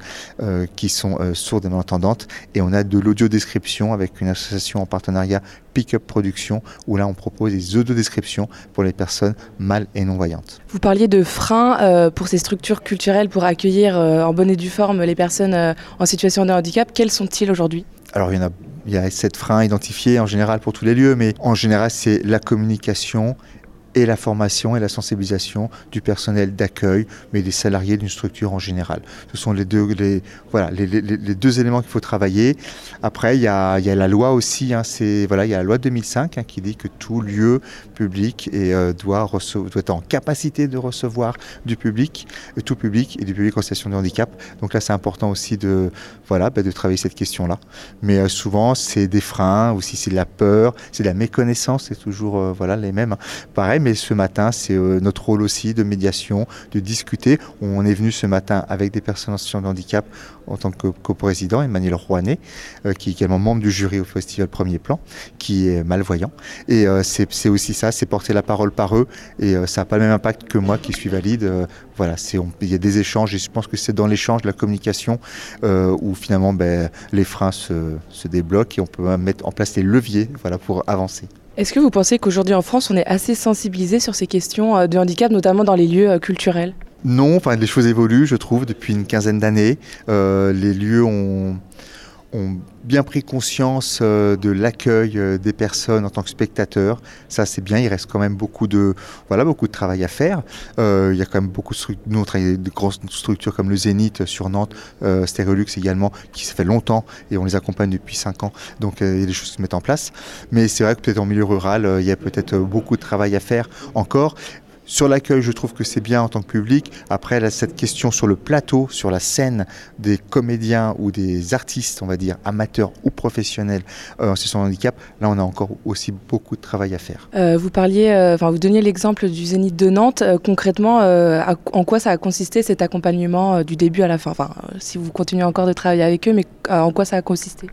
Speaker 13: qui sont sourdes et malentendantes. Et on a de l'audio-description avec une association en partenariat Pickup Production, où là on propose des audio-descriptions pour les personnes mal et non-voyantes.
Speaker 12: Vous parliez de freins euh, pour ces structures culturelles pour accueillir euh, en bonne et due forme les personnes euh, en situation de handicap. Quels sont-ils aujourd'hui?
Speaker 13: Alors il y en a il y a sept freins identifiés en général pour tous les lieux, mais en général c'est la communication et la formation et la sensibilisation du personnel d'accueil, mais des salariés d'une structure en général. Ce sont les deux, les, voilà, les, deux éléments qu'il faut travailler. Après, il y a, y a la loi aussi, hein, c'est, voilà, il y a la loi 2005 hein, qui dit que tout lieu public et, euh, doit, doit être en capacité de recevoir du public, tout public et du public en situation de handicap. Donc là, c'est important aussi de, voilà, bah, de travailler cette question-là. Mais euh, souvent, c'est des freins, aussi c'est de la peur, c'est de la méconnaissance, c'est toujours euh, voilà, les mêmes. Pareil, mais ce matin, c'est euh, notre rôle aussi de médiation, de discuter. On est venu ce matin avec des personnes en situation de handicap en tant que coprésident, Emmanuel Rouanet, euh, qui est également membre du jury au festival Premier Plan, qui est malvoyant. Et euh, c'est aussi ça, c'est porter la parole par eux. Et ça n'a pas le même impact que moi qui suis valide. voilà, il y a des échanges et je pense que c'est dans l'échange, la communication, où finalement ben, les freins se, se débloquent et on peut mettre en place les leviers voilà, pour avancer.
Speaker 12: Est-ce que vous pensez qu'aujourd'hui en France, on est assez sensibilisé sur ces questions euh, de handicap, notamment dans les lieux euh, culturels?
Speaker 13: Non, les choses évoluent, je trouve, depuis une quinzaine d'années. Euh, les lieux ont ont bien pris conscience euh, de l'accueil euh, des personnes en tant que spectateurs. Ça, c'est bien. Il reste quand même beaucoup de, voilà, beaucoup de travail à faire. Euh, il y a quand même beaucoup de structures. Nous, on travaille de grosses structures comme le Zénith sur Nantes, euh, Stérolux également, qui ça fait longtemps et on les accompagne depuis 5 ans. Donc, il y a des choses qui se mettent en place. Mais c'est vrai que peut-être en milieu rural, il y a peut-être beaucoup de travail à faire encore. Sur l'accueil, je trouve que c'est bien en tant que public. Après, cette question sur le plateau, sur la scène des comédiens ou des artistes, on va dire, amateurs ou professionnels euh, en situation de handicap, là, on a encore aussi beaucoup de travail à faire.
Speaker 12: Euh, vous parliez, euh, enfin, vous donniez l'exemple du Zénith de Nantes. Euh, concrètement, à, en quoi ça a consisté cet accompagnement du début à la fin? Enfin, si vous continuez encore de travailler avec eux, mais en quoi ça a consisté?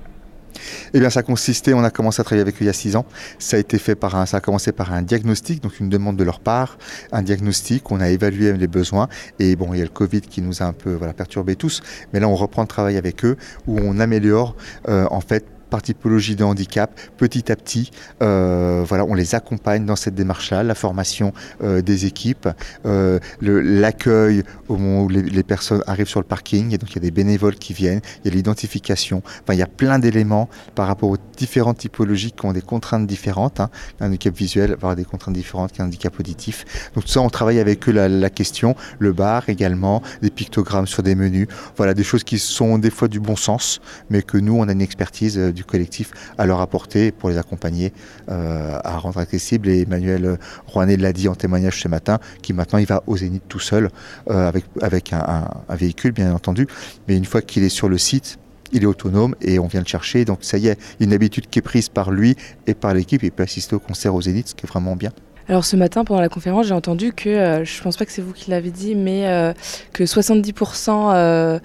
Speaker 13: Eh bien, ça consistait, on a commencé à travailler avec eux il y a six ans. Ça a été fait par un, ça a commencé par un diagnostic, donc une demande de leur part, un diagnostic. On a évalué les besoins et bon, il y a le Covid qui nous a un peu voilà, perturbé tous. Mais là, on reprend le travail avec eux où on améliore euh, en fait par typologie de handicap, petit à petit, euh, voilà, on les accompagne dans cette démarche-là, la formation euh, des équipes, euh, l'accueil au moment où les, personnes arrivent sur le parking, donc il y a des bénévoles qui viennent, il y a l'identification, enfin il y a plein d'éléments par rapport aux différentes typologies qui ont des contraintes différentes. Hein. Un handicap visuel va avoir des contraintes différentes qu'un handicap auditif. Donc tout ça, on travaille avec eux la, la question, le bar également, des pictogrammes sur des menus, voilà, des choses qui sont des fois du bon sens, mais que nous, on a une expertise du collectif à leur apporter pour les accompagner euh, à rendre accessible. Et Emmanuel Rouanet l'a dit en témoignage ce matin, qui maintenant il va au Zénith tout seul, euh, avec, avec un, véhicule bien entendu, mais une fois qu'il est sur le site, il est autonome et on vient le chercher. Donc ça y est, une habitude qui est prise par lui et par l'équipe. Il peut assister au concert aux Zénith, ce qui est vraiment bien.
Speaker 12: Alors ce matin pendant la conférence, j'ai entendu que, euh, je pense pas que c'est vous qui l'avez dit, mais euh, que 70% euh,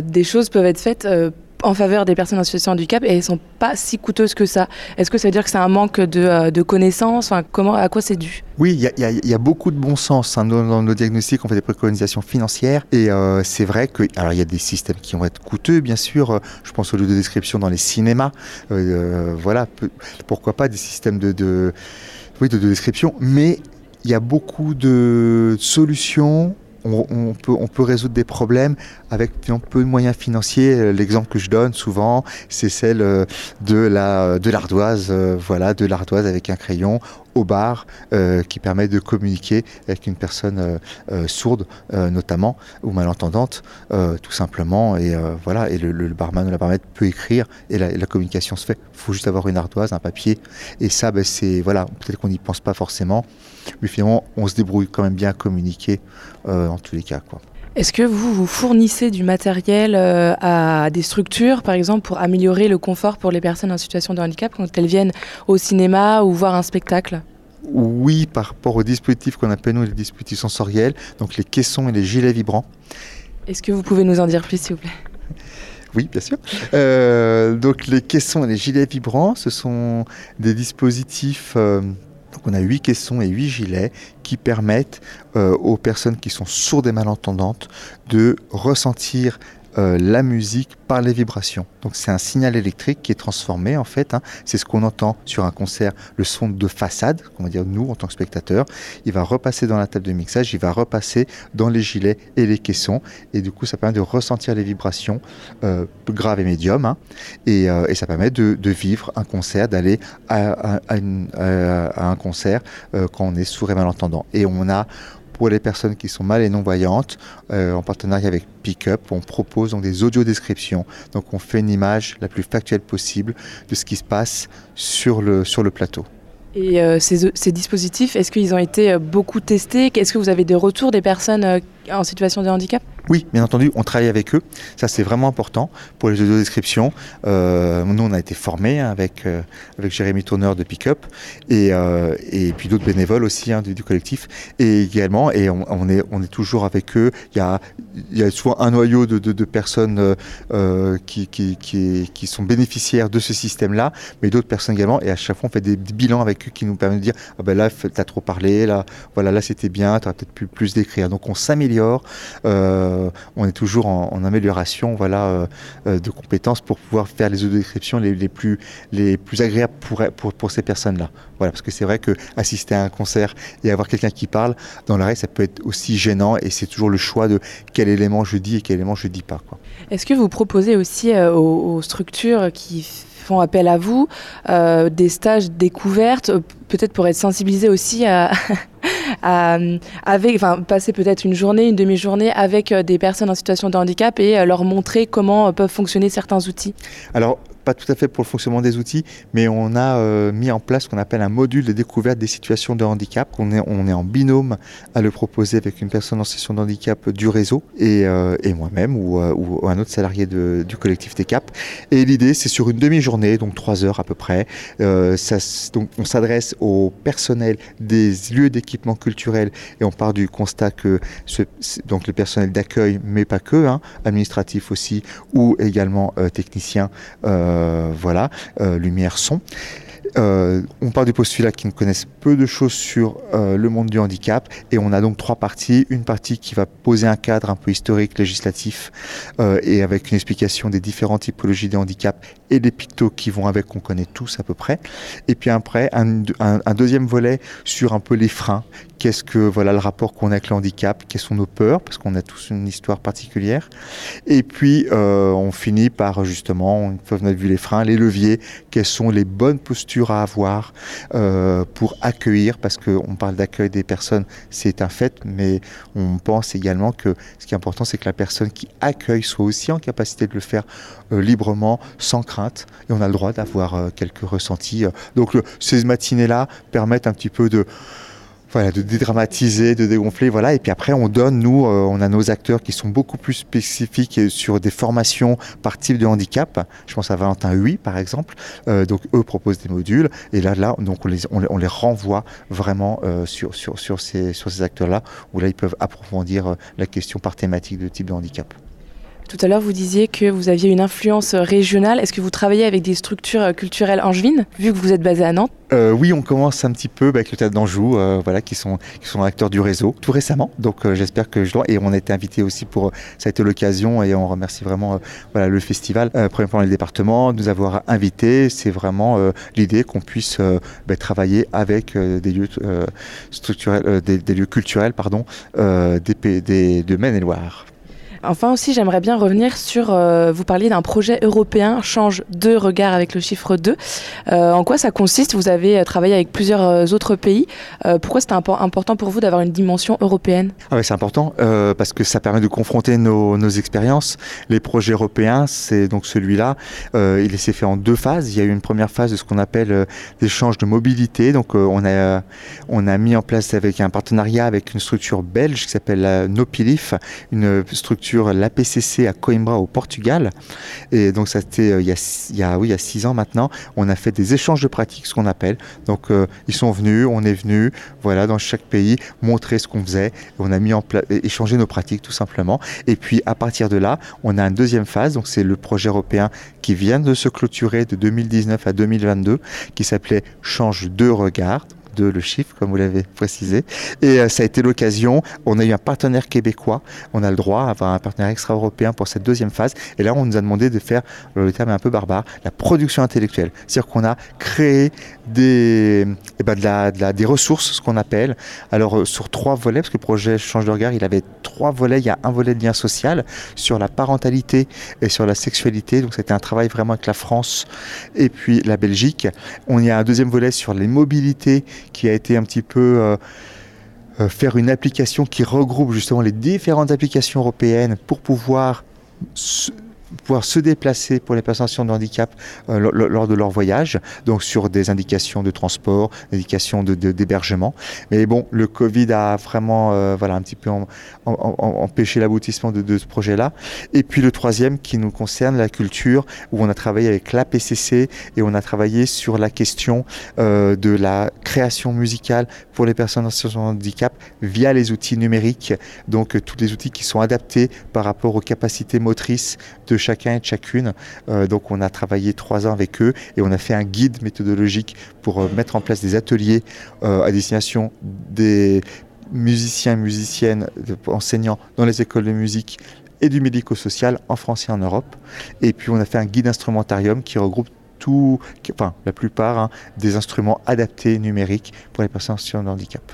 Speaker 12: des choses peuvent être faites en faveur des personnes en situation de handicap et elles sont pas si coûteuses que ça. Est-ce que ça veut dire que c'est un manque de, euh, de connaissances? Enfin, comment, À quoi c'est dû?
Speaker 13: Oui, il y, a beaucoup de bon sens. Hein. Dans, nos diagnostics, on fait des préconisations financières et euh, c'est vrai que alors il y a des systèmes qui vont être coûteux, bien sûr. Je pense au lieu de description dans les cinémas. Euh, voilà, pourquoi pas des systèmes de, de, oui, de, de description, mais il y a beaucoup de solutions on, on, peut, on peut résoudre des problèmes avec peu de moyens financiers. L'exemple que je donne souvent, c'est celle de la de l'ardoise, voilà, de l'ardoise avec un crayon au bar euh, qui permet de communiquer avec une personne euh, euh, sourde notamment ou malentendante tout simplement et voilà et le, barman ou la barmaid peut écrire et la, et la communication se fait. Il faut juste avoir une ardoise, un papier et ça ben, c'est voilà peut-être qu'on n'y pense pas forcément mais finalement on se débrouille quand même bien à communiquer en tous les cas quoi.
Speaker 12: Est-ce que vous vous fournissez du matériel à des structures, par exemple, pour améliorer le confort pour les personnes en situation de handicap quand elles viennent au cinéma ou voir un spectacle?
Speaker 13: Oui, par rapport aux dispositifs qu'on appelle nous les dispositifs sensoriels, donc les caissons et les gilets vibrants.
Speaker 12: Est-ce que vous pouvez nous en dire plus, s'il vous plaît?
Speaker 13: Oui, bien sûr. Euh, donc les caissons et les gilets vibrants, ce sont des dispositifs. Euh, donc on a huit caissons et huit gilets qui permettent euh, aux personnes qui sont sourdes et malentendantes de ressentir euh, la musique par les vibrations. Donc c'est un signal électrique qui est transformé en fait. Hein. C'est ce qu'on entend sur un concert, le son de façade, on va dire nous en tant que spectateurs. Il va repasser dans la table de mixage, il va repasser dans les gilets et les caissons. Et du coup ça permet de ressentir les vibrations euh, graves et médium. Hein. Euh, et, ça permet de, vivre un concert, d'aller à, à, un concert quand on est sourd et malentendant. Et on a pour les personnes qui sont mal et non-voyantes, euh, en partenariat avec Pickup, on propose donc des audiodescriptions. Donc on fait une image la plus factuelle possible de ce qui se passe sur le, sur le plateau.
Speaker 12: Et euh, ces, ces, dispositifs, est-ce qu'ils ont été euh, beaucoup testés? Est-ce que vous avez des retours des personnes en situation de handicap
Speaker 13: oui, bien entendu, on travaille avec eux. Ça, c'est vraiment important pour les audiodescriptions. Euh, nous, on a été formés hein, avec, euh, avec Jérémy Tourneur de Pickup et, euh, et puis d'autres bénévoles aussi hein, du, collectif. Et également, et on, est, on est toujours avec eux. Il y a, il y a souvent un noyau de, de, personnes euh, qui, qui, qui, qui, sont bénéficiaires de ce système-là, mais d'autres personnes également. Et à chaque fois, on fait des bilans avec eux qui nous permettent de dire ah ben là, tu as trop parlé, là, voilà, là c'était bien, tu aurais peut-être pu plus d'écrire. Donc on s'améliore. Euh, on est toujours en, amélioration voilà, euh, euh, de compétences pour pouvoir faire les audio-descriptions les, plus, les plus agréables pour, pour, ces personnes-là. Voilà, parce que c'est vrai que assister à un concert et avoir quelqu'un qui parle dans l'arrêt, ça peut être aussi gênant et c'est toujours le choix de quel élément je dis et quel élément je dis pas.
Speaker 12: Est-ce que vous proposez aussi aux, structures qui font appel à vous, des stages découvertes, peut-être pour être sensibilisés aussi à, avec, enfin, passer peut-être une journée, une demi-journée avec euh, des personnes en situation de handicap et euh, leur montrer comment euh, peuvent fonctionner certains outils
Speaker 13: pas tout à fait pour le fonctionnement des outils, mais on a euh, mis en place ce qu'on appelle un module de découverte des situations de handicap. On est, on est en binôme à le proposer avec une personne en situation de handicap du réseau et, euh, et moi-même ou, euh, ou, un autre salarié du collectif TECAP. Et l'idée, c'est sur une demi-journée, donc trois heures à peu près. donc on s'adresse au personnel des lieux d'équipement culturel et on part du constat que donc le personnel d'accueil, mais pas que, hein, administratif aussi, ou également technicien. Voilà, euh, lumière, son. Euh, on parle du postulat qui ne connaissent peu de choses sur le monde du handicap et on a donc trois parties. Une partie qui va poser un cadre un peu historique, législatif et avec une explication des différentes typologies de handicap et des pictos qui vont avec, qu'on connaît tous à peu près. Et puis après, un, deuxième volet sur un peu les freins. Qu'est-ce que, voilà, le rapport qu'on a avec le handicap, quelles sont nos peurs, parce qu'on a tous une histoire particulière. Et puis, euh, on finit par justement, une fois qu'on a vu les freins, les leviers, quelles sont les bonnes postures avoir euh, pour accueillir, parce qu'on parle d'accueil des personnes, c'est un fait, mais on pense également que ce qui est important, c'est que la personne qui accueille soit aussi en capacité de le faire euh, librement, sans crainte et on a le droit d'avoir euh, quelques ressentis. Donc ces matinées-là permettent un petit peu de voilà, de dédramatiser, de dégonfler, voilà. Et puis après, on donne, nous, euh, on a nos acteurs qui sont beaucoup plus spécifiques sur des formations par type de handicap. Je pense à Valentin Huy, par exemple. donc, eux proposent des modules. Et là, là, donc, on les, on les renvoie vraiment sur, sur, sur ces, sur ces acteurs-là, où là, ils peuvent approfondir la question par thématique de type de handicap.
Speaker 12: Tout à l'heure, vous disiez que vous aviez une influence régionale. Est-ce que vous travaillez avec des structures culturelles angevines, vu que vous êtes basé à Nantes?
Speaker 13: Euh, Oui, on commence un petit peu avec le Théâtre d'Anjou, euh, voilà, qui sont, qui sont acteurs du réseau, tout récemment. Donc euh, j'espère que je dois. Et on a été invité aussi pour. Ça a été l'occasion et on remercie vraiment voilà, le festival, premier point le département, de nous avoir invités. C'est vraiment l'idée qu'on puisse bah, travailler avec des lieux structurels, des, lieux culturels, pardon, des, de Maine-et-Loire.
Speaker 12: Enfin aussi, j'aimerais bien revenir sur, euh, vous parliez d'un projet européen, change de regard avec le chiffre 2. Euh, en quoi ça consiste? Vous avez travaillé avec plusieurs autres pays. pourquoi c'est important pour vous d'avoir une dimension européenne?
Speaker 13: Ah C'est important parce que ça permet de confronter nos, nos expériences. Les projets européens, c'est donc celui-là, il s'est fait en deux phases. Il y a eu une première phase de ce qu'on appelle l'échange de mobilité. Donc on, a, on a mis en place avec un partenariat avec une structure belge qui s'appelle Nopilif, une structure l'APCC à Coimbra au Portugal. Et donc ça c'était euh, il, y a, oui, il y a six ans maintenant. On a fait des échanges de pratiques, ce qu'on appelle. Donc euh, ils sont venus, on est venu, voilà, dans chaque pays, montrer ce qu'on faisait. On a mis en place, échangé nos pratiques tout simplement. Et puis à partir de là, on a une deuxième phase. Donc c'est le projet européen qui vient de se clôturer de 2019 à 2022, qui s'appelait Change de regard le chiffre, comme vous l'avez précisé. Et euh, ça a été l'occasion, on a eu un partenaire québécois, on a le droit à avoir un partenaire extra-européen pour cette deuxième phase. Et là, on nous a demandé de faire, le terme est un peu barbare, la production intellectuelle. C'est-à-dire qu'on a créé des, eh ben, de la, de la, des ressources, ce qu'on appelle, alors euh, sur trois volets, parce que le projet Change de regard, il avait trois volets. Il y a un volet de lien social, sur la parentalité et sur la sexualité. Donc c'était un travail vraiment avec la France et puis la Belgique. On y a un deuxième volet sur les mobilités qui a été un petit peu euh, euh, faire une application qui regroupe justement les différentes applications européennes pour pouvoir pouvoir se déplacer pour les personnes en situation de handicap euh, lors de leur voyage, donc sur des indications de transport, indications d'hébergement. De, Mais bon, le Covid a vraiment euh, voilà, un petit peu empêché l'aboutissement de, ce projet-là. Et puis le troisième qui nous concerne, la culture, où on a travaillé avec l'APCC et on a travaillé sur la question euh, de la création musicale pour les personnes en situation de handicap via les outils numériques, donc tous les outils qui sont adaptés par rapport aux capacités motrices de chacun et de chacune. Euh, donc on a travaillé trois ans avec eux et on a fait un guide méthodologique pour euh, mettre en place des ateliers euh, à destination des musiciens musiciennes, enseignants dans les écoles de musique et du médico-social en France et en Europe. Et puis on a fait un guide instrumentarium qui regroupe tout, la plupart hein, des instruments adaptés numériques pour les personnes en situation de handicap.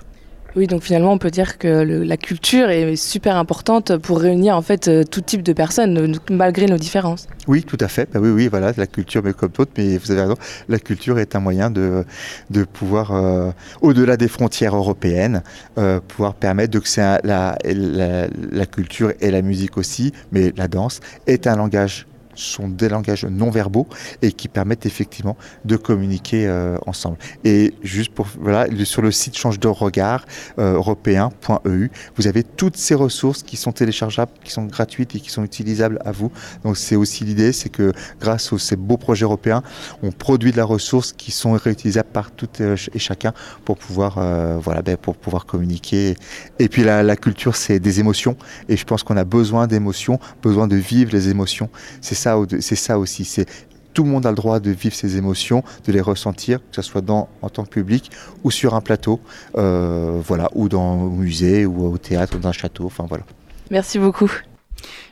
Speaker 12: Oui, donc finalement, on peut dire que la culture est super importante pour réunir en fait euh, tout type de personnes, malgré nos différences.
Speaker 13: Oui, tout à fait. Bah oui, oui, voilà, la culture, mais comme d'autres, mais vous avez raison, la culture est un moyen de, de pouvoir, euh, au-delà des frontières européennes, euh, pouvoir permettre que la, la, la culture et la musique aussi, mais la danse, est un langage sont des langages non verbaux et qui permettent effectivement de communiquer euh, ensemble. Et juste pour voilà, sur le site change de regard euh, européen.eu, vous avez toutes ces ressources qui sont téléchargeables, qui sont gratuites et qui sont utilisables à vous. Donc c'est aussi l'idée, c'est que grâce à ces beaux projets européens, on produit de la ressource qui sont réutilisables par tout euh, et chacun pour pouvoir voilà ben, pour pouvoir communiquer. Et puis la, la culture, c'est des émotions et je pense qu'on a besoin d'émotions, besoin de vivre les émotions. C'est c'est ça aussi. C'est tout le monde a le droit de vivre ses émotions, de les ressentir, que ce soit en tant que public ou sur un plateau, euh, voilà, ou dans un musée ou au théâtre ou dans un château. Voilà.
Speaker 12: Merci beaucoup.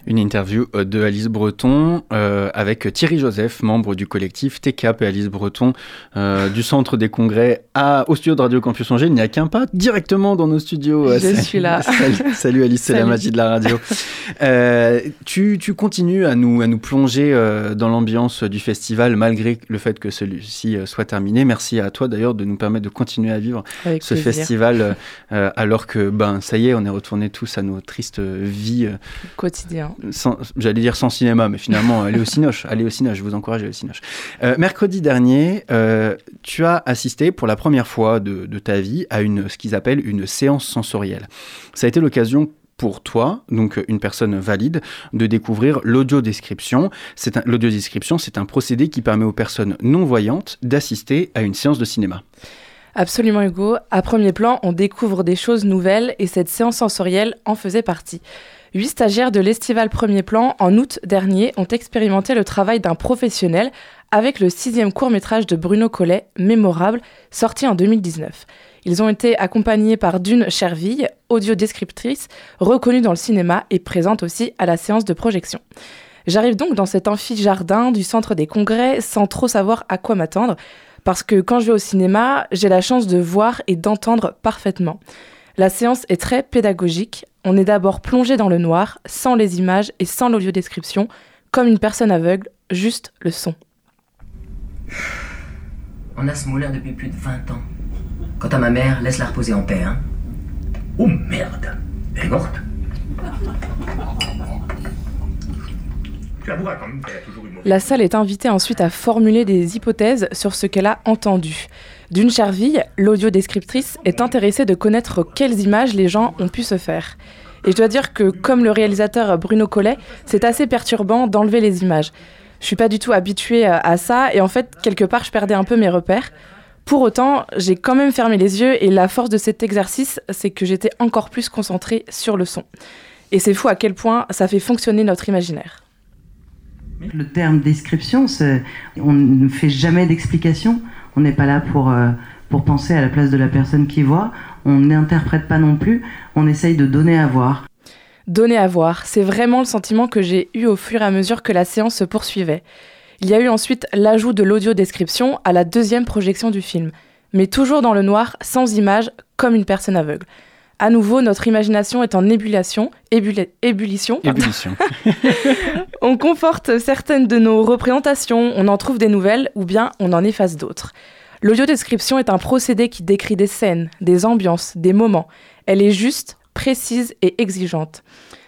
Speaker 2: Une interview euh, de Alice Breton euh, avec Thierry Joseph, membre du collectif TCAP et Alice Breton euh, du centre des congrès à, au studio de Radio Campus Angers. Il n'y a qu'un pas directement dans nos studios.
Speaker 12: Je suis là.
Speaker 2: Salut, Alice, c'est la magie de la radio. tu, tu, continues à nous, à nous plonger dans l'ambiance du festival malgré le fait que celui-ci soit terminé. Merci à toi d'ailleurs de nous permettre de continuer à vivre ce festival alors que ben ça y est, on est retourné tous à nos tristes vies
Speaker 12: quotidiennes
Speaker 2: j'allais dire sans cinéma, mais finalement, allez au Cinoche. Allez au Cinoche, je vous encourage à aller au Cinoche. Euh, mercredi dernier, euh, tu as assisté pour la première fois de, ta vie à une, ce qu'ils appellent une séance sensorielle. Ça a été l'occasion pour toi, donc une personne valide, de découvrir l'audiodescription. L'audiodescription, c'est un procédé qui permet aux personnes non-voyantes d'assister à une séance de cinéma.
Speaker 12: Absolument Hugo. À premier plan, on découvre des choses nouvelles et cette séance sensorielle en faisait partie. Huit stagiaires de l'Estival Premier Plan, en août dernier, ont expérimenté le travail d'un professionnel avec le sixième court-métrage de Bruno Collet, Mémorable, sorti en 2019. Ils ont été accompagnés par Dune Cherville, audio-descriptrice, reconnue dans le cinéma et présente aussi à la séance de projection. J'arrive donc dans cet amphi-jardin du centre des congrès sans trop savoir à quoi m'attendre, parce que quand je vais au cinéma, j'ai la chance de voir et d'entendre parfaitement. La séance est très pédagogique. On est d'abord plongé dans le noir, sans les images et sans l'audio-description, comme une personne aveugle, juste le son.
Speaker 14: On a ce moulin depuis plus de 20 ans. Quant à ma mère, laisse-la reposer en paix, hein. Oh merde Elle est morte
Speaker 12: La salle est invitée ensuite à formuler des hypothèses sur ce qu'elle a entendu. D'une Cherville, l'audio-descriptrice est intéressée de connaître quelles images les gens ont pu se faire. Et je dois dire que, comme le réalisateur Bruno Collet, c'est assez perturbant d'enlever les images. Je suis pas du tout habituée à ça et en fait, quelque part, je perdais un peu mes repères. Pour autant, j'ai quand même fermé les yeux et la force de cet exercice, c'est que j'étais encore plus concentrée sur le son. Et c'est fou à quel point ça fait fonctionner notre imaginaire.
Speaker 15: Le terme description, on ne fait jamais d'explication. On n'est pas là pour, euh, pour penser à la place de la personne qui voit. On n'interprète pas non plus. On essaye de donner à voir.
Speaker 12: Donner à voir, c'est vraiment le sentiment que j'ai eu au fur et à mesure que la séance se poursuivait. Il y a eu ensuite l'ajout de l'audio-description à la deuxième projection du film, mais toujours dans le noir, sans image, comme une personne aveugle. À nouveau, notre imagination est en ébullition. ébullition.
Speaker 2: ébullition.
Speaker 12: on conforte certaines de nos représentations, on en trouve des nouvelles, ou bien on en efface d'autres. L'audio-description est un procédé qui décrit des scènes, des ambiances, des moments. Elle est juste, précise et exigeante.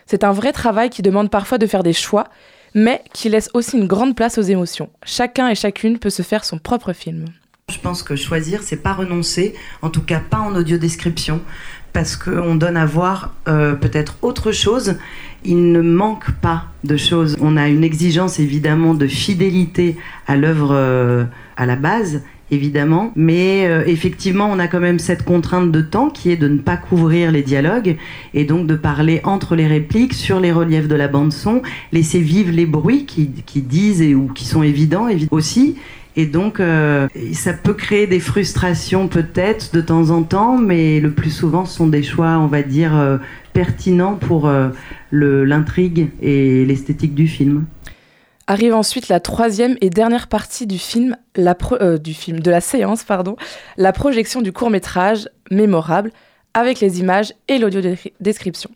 Speaker 12: C'est un vrai travail qui demande parfois de faire des choix, mais qui laisse aussi une grande place aux émotions. Chacun et chacune peut se faire son propre film.
Speaker 15: Je pense que choisir, c'est pas renoncer, en tout cas pas en audio description, parce qu'on donne à voir euh, peut-être autre chose. Il ne manque pas de choses. On a une exigence évidemment de fidélité à l'œuvre euh, à la base, évidemment, mais euh, effectivement, on a quand même cette contrainte de temps qui est de ne pas couvrir les dialogues et donc de parler entre les répliques, sur les reliefs de la bande son, laisser vivre les bruits qui, disent et ou qui sont évidents aussi et donc, euh, ça peut créer des frustrations peut-être de temps en temps, mais le plus souvent, ce sont des choix, on va dire, euh, pertinents pour euh, l'intrigue et l'esthétique du film.
Speaker 12: Arrive ensuite la troisième et dernière partie du film, du film, de la séance, pardon, la projection du court métrage mémorable avec les images et l'audio description.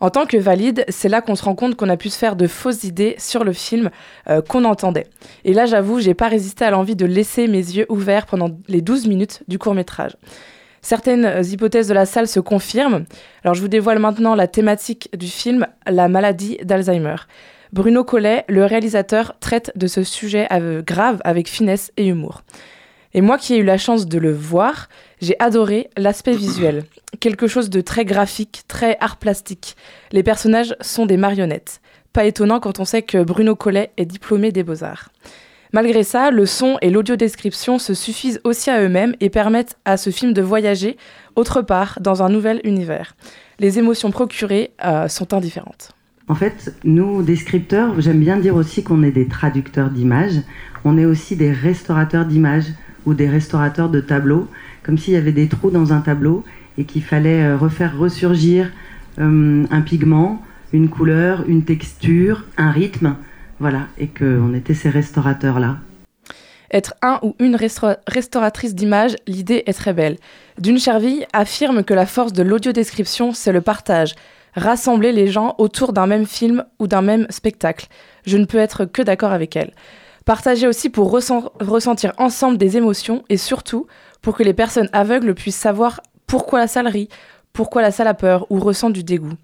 Speaker 12: En tant que valide, c'est là qu'on se rend compte qu'on a pu se faire de fausses idées sur le film euh, qu'on entendait. Et là, j'avoue, j'ai pas résisté à l'envie de laisser mes yeux ouverts pendant les 12 minutes du court métrage. Certaines euh, hypothèses de la salle se confirment. Alors, je vous dévoile maintenant la thématique du film, la maladie d'Alzheimer. Bruno Collet, le réalisateur, traite de ce sujet grave avec finesse et humour. Et moi qui ai eu la chance de le voir, j'ai adoré l'aspect visuel. Quelque chose de très graphique, très art plastique. Les personnages sont des marionnettes. Pas étonnant quand on sait que Bruno Collet est diplômé des beaux-arts. Malgré ça, le son et l'audio-description se suffisent aussi à eux-mêmes et permettent à ce film de voyager autre part dans un nouvel univers. Les émotions procurées euh, sont indifférentes.
Speaker 15: En fait, nous, descripteurs, j'aime bien dire aussi qu'on est des traducteurs d'images. On est aussi des restaurateurs d'images ou des restaurateurs de tableaux, comme s'il y avait des trous dans un tableau et qu'il fallait euh, refaire ressurgir euh, un pigment, une couleur, une texture, un rythme, voilà, et qu'on était ces restaurateurs-là.
Speaker 12: Être un ou une restauratrice d'image, l'idée est très belle. Dune Cherville affirme que la force de l'audiodescription, c'est le partage, rassembler les gens autour d'un même film ou d'un même spectacle. Je ne peux être que d'accord avec elle. Partager aussi pour ressentir ensemble des émotions et surtout pour que les personnes aveugles puissent savoir pourquoi la salle rit, pourquoi la salle a peur ou ressent du dégoût.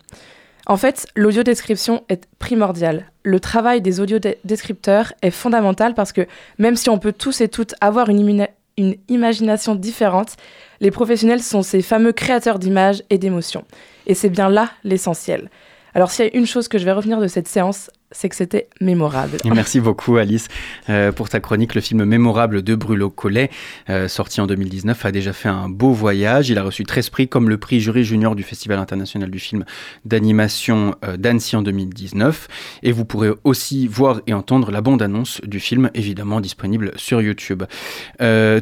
Speaker 12: En fait, l'audio-description est primordiale. Le travail des audio-descripteurs est fondamental parce que même si on peut tous et toutes avoir une, une imagination différente, les professionnels sont ces fameux créateurs d'images et d'émotions. Et c'est bien là l'essentiel. Alors s'il y a une chose que je vais revenir de cette séance, c'est que c'était mémorable.
Speaker 2: merci beaucoup Alice euh, pour ta chronique. Le film mémorable de Bruno Collet, euh, sorti en 2019, a déjà fait un beau voyage. Il a reçu 13 prix comme le prix jury junior du Festival international du film d'animation euh, d'Annecy en 2019. Et vous pourrez aussi voir et entendre la bande-annonce du film, évidemment disponible sur YouTube.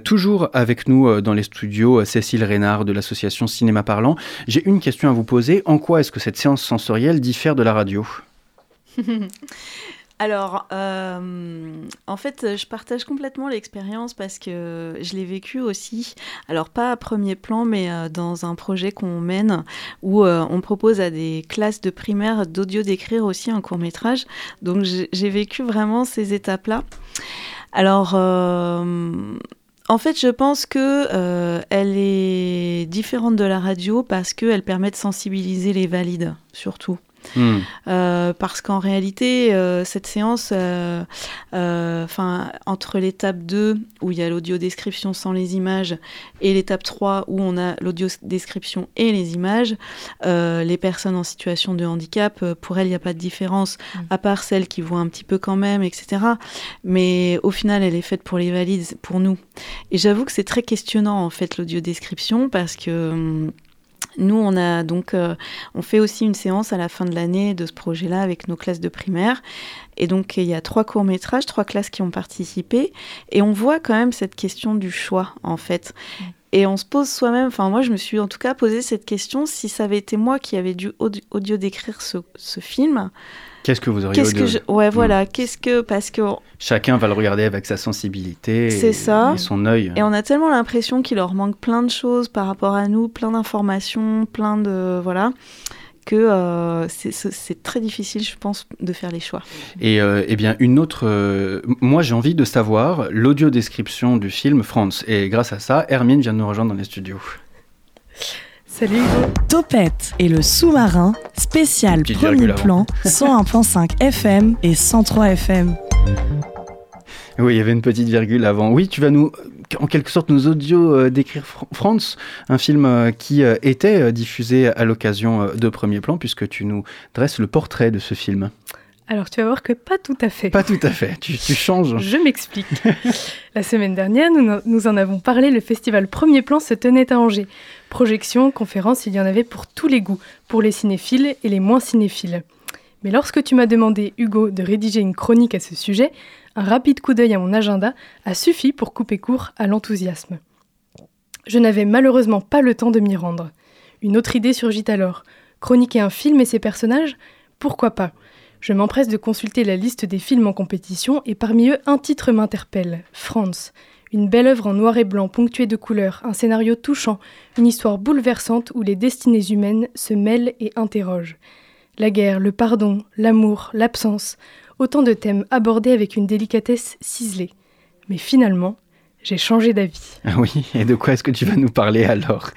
Speaker 2: toujours avec nous dans les studios, Cécile Reynard de l'association Cinéma Parlant. J'ai une question à vous poser. En quoi est-ce que cette séance sensorielle diffère de la radio?
Speaker 9: alors, euh, en fait, je partage complètement l'expérience parce que je l'ai vécu aussi. Alors, pas à premier plan, mais euh, dans un projet qu'on mène où euh, on propose à des classes de primaire d'audio d'écrire aussi un court métrage. Donc, j'ai vécu vraiment ces étapes-là. Alors, en fait, je pense que elle est différente de la radio parce qu'elle permet de sensibiliser les valides, surtout. Euh, parce qu'en réalité, euh, cette séance, euh, enfin, entre l'étape 2, où il y a l'audio-description sans les images, et l'étape 3, où on a l'audio-description et les images, les personnes en situation de handicap, pour elles, il n'y a pas de différence, hmm. à part celles qui voient un petit peu quand même, etc. Mais au final, elle est faite pour les valides, pour nous. Et j'avoue que c'est très questionnant, en fait, l'audio-description, parce que... Nous, on a donc, euh, on fait aussi une séance à la fin de l'année de ce projet-là avec nos classes de primaire. Et donc, il y a trois courts-métrages, trois classes qui ont participé. Et on voit quand même cette question du choix, en fait. Et on se pose soi-même, enfin moi je me suis en tout cas posé cette question, si ça avait été moi qui avais dû audio, décrire ce, ce film,
Speaker 2: Qu'est-ce que vous auriez
Speaker 9: Qu'est-ce que je... Ouais, voilà. Hmm. Qu'est-ce que parce que
Speaker 2: chacun va le regarder avec sa sensibilité.
Speaker 9: C'est ça.
Speaker 2: Et son œil.
Speaker 9: Et on a tellement l'impression qu'il leur manque plein de choses par rapport à nous, plein d'informations, plein de voilà que euh, c'est très difficile, je pense, de faire les choix.
Speaker 2: Et euh, eh bien, une autre. Euh, moi, j'ai envie de savoir l'audio description du film France. Et grâce à ça, Hermine vient de nous rejoindre dans les studios.
Speaker 1: Salut Topette et le sous-marin, spécial premier plan, 101.5 FM et 103 FM.
Speaker 2: Oui, il y avait une petite virgule avant. Oui, tu vas nous, en quelque sorte, nous audio euh, décrire France, un film euh, qui euh, était diffusé à l'occasion de Premier Plan, puisque tu nous dresses le portrait de ce film.
Speaker 16: Alors tu vas voir que pas tout à fait.
Speaker 2: Pas tout à fait, tu, changes.
Speaker 16: Je m'explique. La semaine dernière, nous, nous, en avons parlé, le festival Premier Plan se tenait à Angers. Projection, conférence, il y en avait pour tous les goûts, pour les cinéphiles et les moins cinéphiles. Mais lorsque tu m'as demandé, Hugo, de rédiger une chronique à ce sujet, un rapide coup d'œil à mon agenda a suffi pour couper court à l'enthousiasme. Je n'avais malheureusement pas le temps de m'y rendre. Une autre idée surgit alors. Chroniquer un film et ses personnages Pourquoi pas? Je m'empresse de consulter la liste des films en compétition et parmi eux un titre m'interpelle, France. Une belle œuvre en noir et blanc ponctuée de couleurs, un scénario touchant, une histoire bouleversante où les destinées humaines se mêlent et interrogent. La guerre, le pardon, l'amour, l'absence, autant de thèmes abordés avec une délicatesse ciselée. Mais finalement, j'ai changé d'avis.
Speaker 2: Ah oui, et de quoi est-ce que tu vas nous parler alors?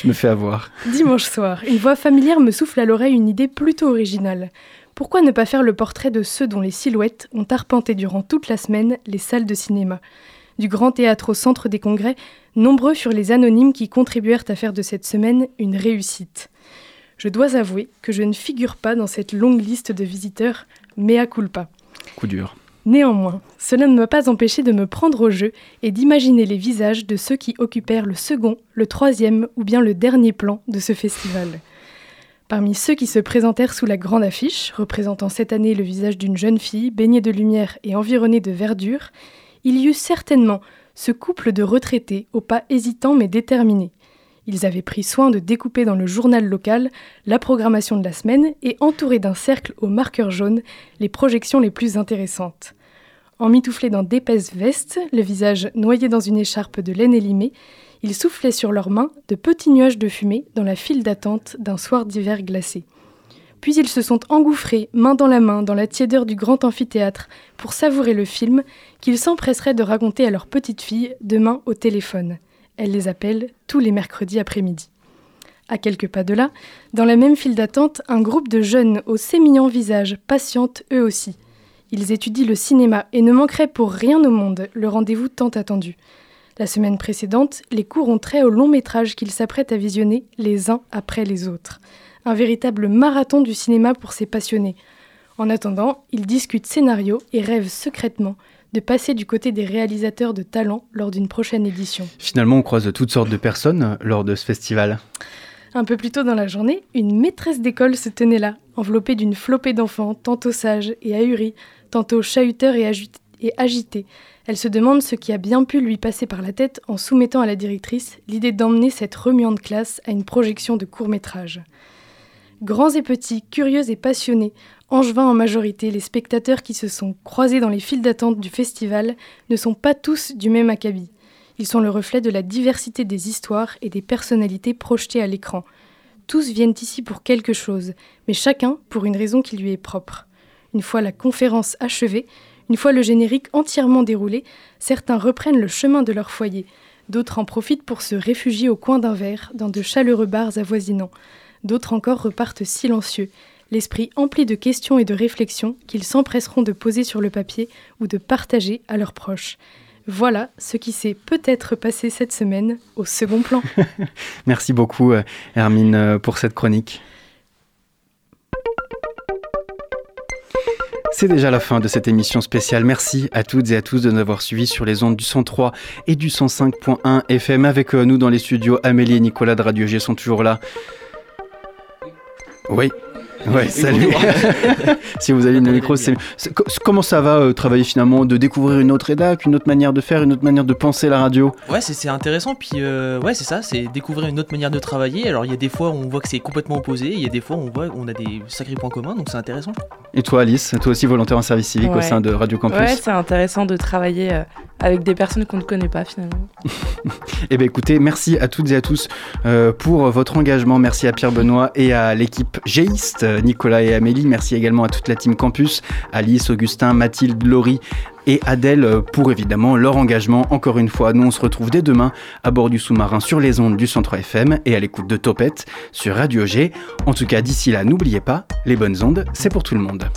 Speaker 2: Je me fais avoir.
Speaker 16: Dimanche soir, une voix familière me souffle à l'oreille une idée plutôt originale. Pourquoi ne pas faire le portrait de ceux dont les silhouettes ont arpenté durant toute la semaine les salles de cinéma? Du Grand Théâtre au Centre des Congrès, nombreux furent les anonymes qui contribuèrent à faire de cette semaine une réussite. Je dois avouer que je ne figure pas dans cette longue liste de visiteurs, mea culpa.
Speaker 2: Coup dur.
Speaker 16: Néanmoins, cela ne m'a pas empêché de me prendre au jeu et d'imaginer les visages de ceux qui occupèrent le second, le troisième ou bien le dernier plan de ce festival. Parmi ceux qui se présentèrent sous la grande affiche, représentant cette année le visage d'une jeune fille baignée de lumière et environnée de verdure, il y eut certainement ce couple de retraités au pas hésitant mais déterminé. Ils avaient pris soin de découper dans le journal local la programmation de la semaine et entouré d'un cercle au marqueur jaune les projections les plus intéressantes. Emmitouflés dans d'épaisses vestes, le visage noyé dans une écharpe de laine élimée, ils soufflaient sur leurs mains de petits nuages de fumée dans la file d'attente d'un soir d'hiver glacé. Puis ils se sont engouffrés, main dans la main, dans la tiédeur du grand amphithéâtre pour savourer le film qu'ils s'empresseraient de raconter à leur petite fille demain au téléphone. Elle les appelle tous les mercredis après-midi. À quelques pas de là, dans la même file d'attente, un groupe de jeunes aux sémillants visages patientent eux aussi. Ils étudient le cinéma et ne manqueraient pour rien au monde le rendez-vous tant attendu. La semaine précédente, les cours ont trait au long métrage qu'ils s'apprêtent à visionner les uns après les autres. Un véritable marathon du cinéma pour ces passionnés. En attendant, ils discutent scénario et rêvent secrètement de passer du côté des réalisateurs de talent lors d'une prochaine édition.
Speaker 2: Finalement, on croise toutes sortes de personnes lors de ce festival.
Speaker 16: Un peu plus tôt dans la journée, une maîtresse d'école se tenait là, enveloppée d'une flopée d'enfants, tantôt sages et ahuris, tantôt chahuteurs et, et agités, elle se demande ce qui a bien pu lui passer par la tête en soumettant à la directrice l'idée d'emmener cette remuante classe à une projection de court métrage. Grands et petits, curieux et passionnés, Angevin en majorité, les spectateurs qui se sont croisés dans les files d'attente du festival ne sont pas tous du même acabit. Ils sont le reflet de la diversité des histoires et des personnalités projetées à l'écran. Tous viennent ici pour quelque chose, mais chacun pour une raison qui lui est propre. Une fois la conférence achevée, une fois le générique entièrement déroulé, certains reprennent le chemin de leur foyer, d'autres en profitent pour se réfugier au coin d'un verre dans de chaleureux bars avoisinants, d'autres encore repartent silencieux, l'esprit empli de questions et de réflexions qu'ils s'empresseront de poser sur le papier ou de partager à leurs proches. Voilà ce qui s'est peut-être passé cette semaine au second plan.
Speaker 2: Merci beaucoup euh, Hermine euh, pour cette chronique. C'est déjà la fin de cette émission spéciale. Merci à toutes et à tous de nous avoir suivis sur les ondes du 103 et du 105.1 FM. Avec euh, nous dans les studios, Amélie et Nicolas de Radio G sont toujours là. Oui, Ouais, salut. si vous avez une micro, c'est comment ça va euh, travailler finalement de découvrir une autre rédac, une autre manière de faire, une autre manière de penser la radio?
Speaker 17: Ouais, c'est intéressant. Puis euh, ouais, c'est ça, c'est découvrir une autre manière de travailler. Alors il y a des fois où on voit que c'est complètement opposé, il y a des fois où on voit on a des sacrés points communs, donc c'est intéressant.
Speaker 2: Et toi, Alice, toi aussi volontaire en service civique au sein de Radio Campus?
Speaker 12: Ouais, c'est intéressant de travailler euh, avec des personnes qu'on ne connaît pas finalement.
Speaker 2: eh bien écoutez, merci à toutes et à tous pour votre engagement. Merci à Pierre Benoît et à l'équipe Géiste Nicolas et Amélie. Merci également à toute la team campus, Alice, Augustin, Mathilde, Laurie et Adèle pour évidemment leur engagement. Encore une fois, nous on se retrouve dès demain à bord du sous-marin sur les ondes du Centre FM et à l'écoute de Topette sur Radio G. En tout cas, d'ici là, n'oubliez pas, les bonnes ondes, c'est pour tout le monde.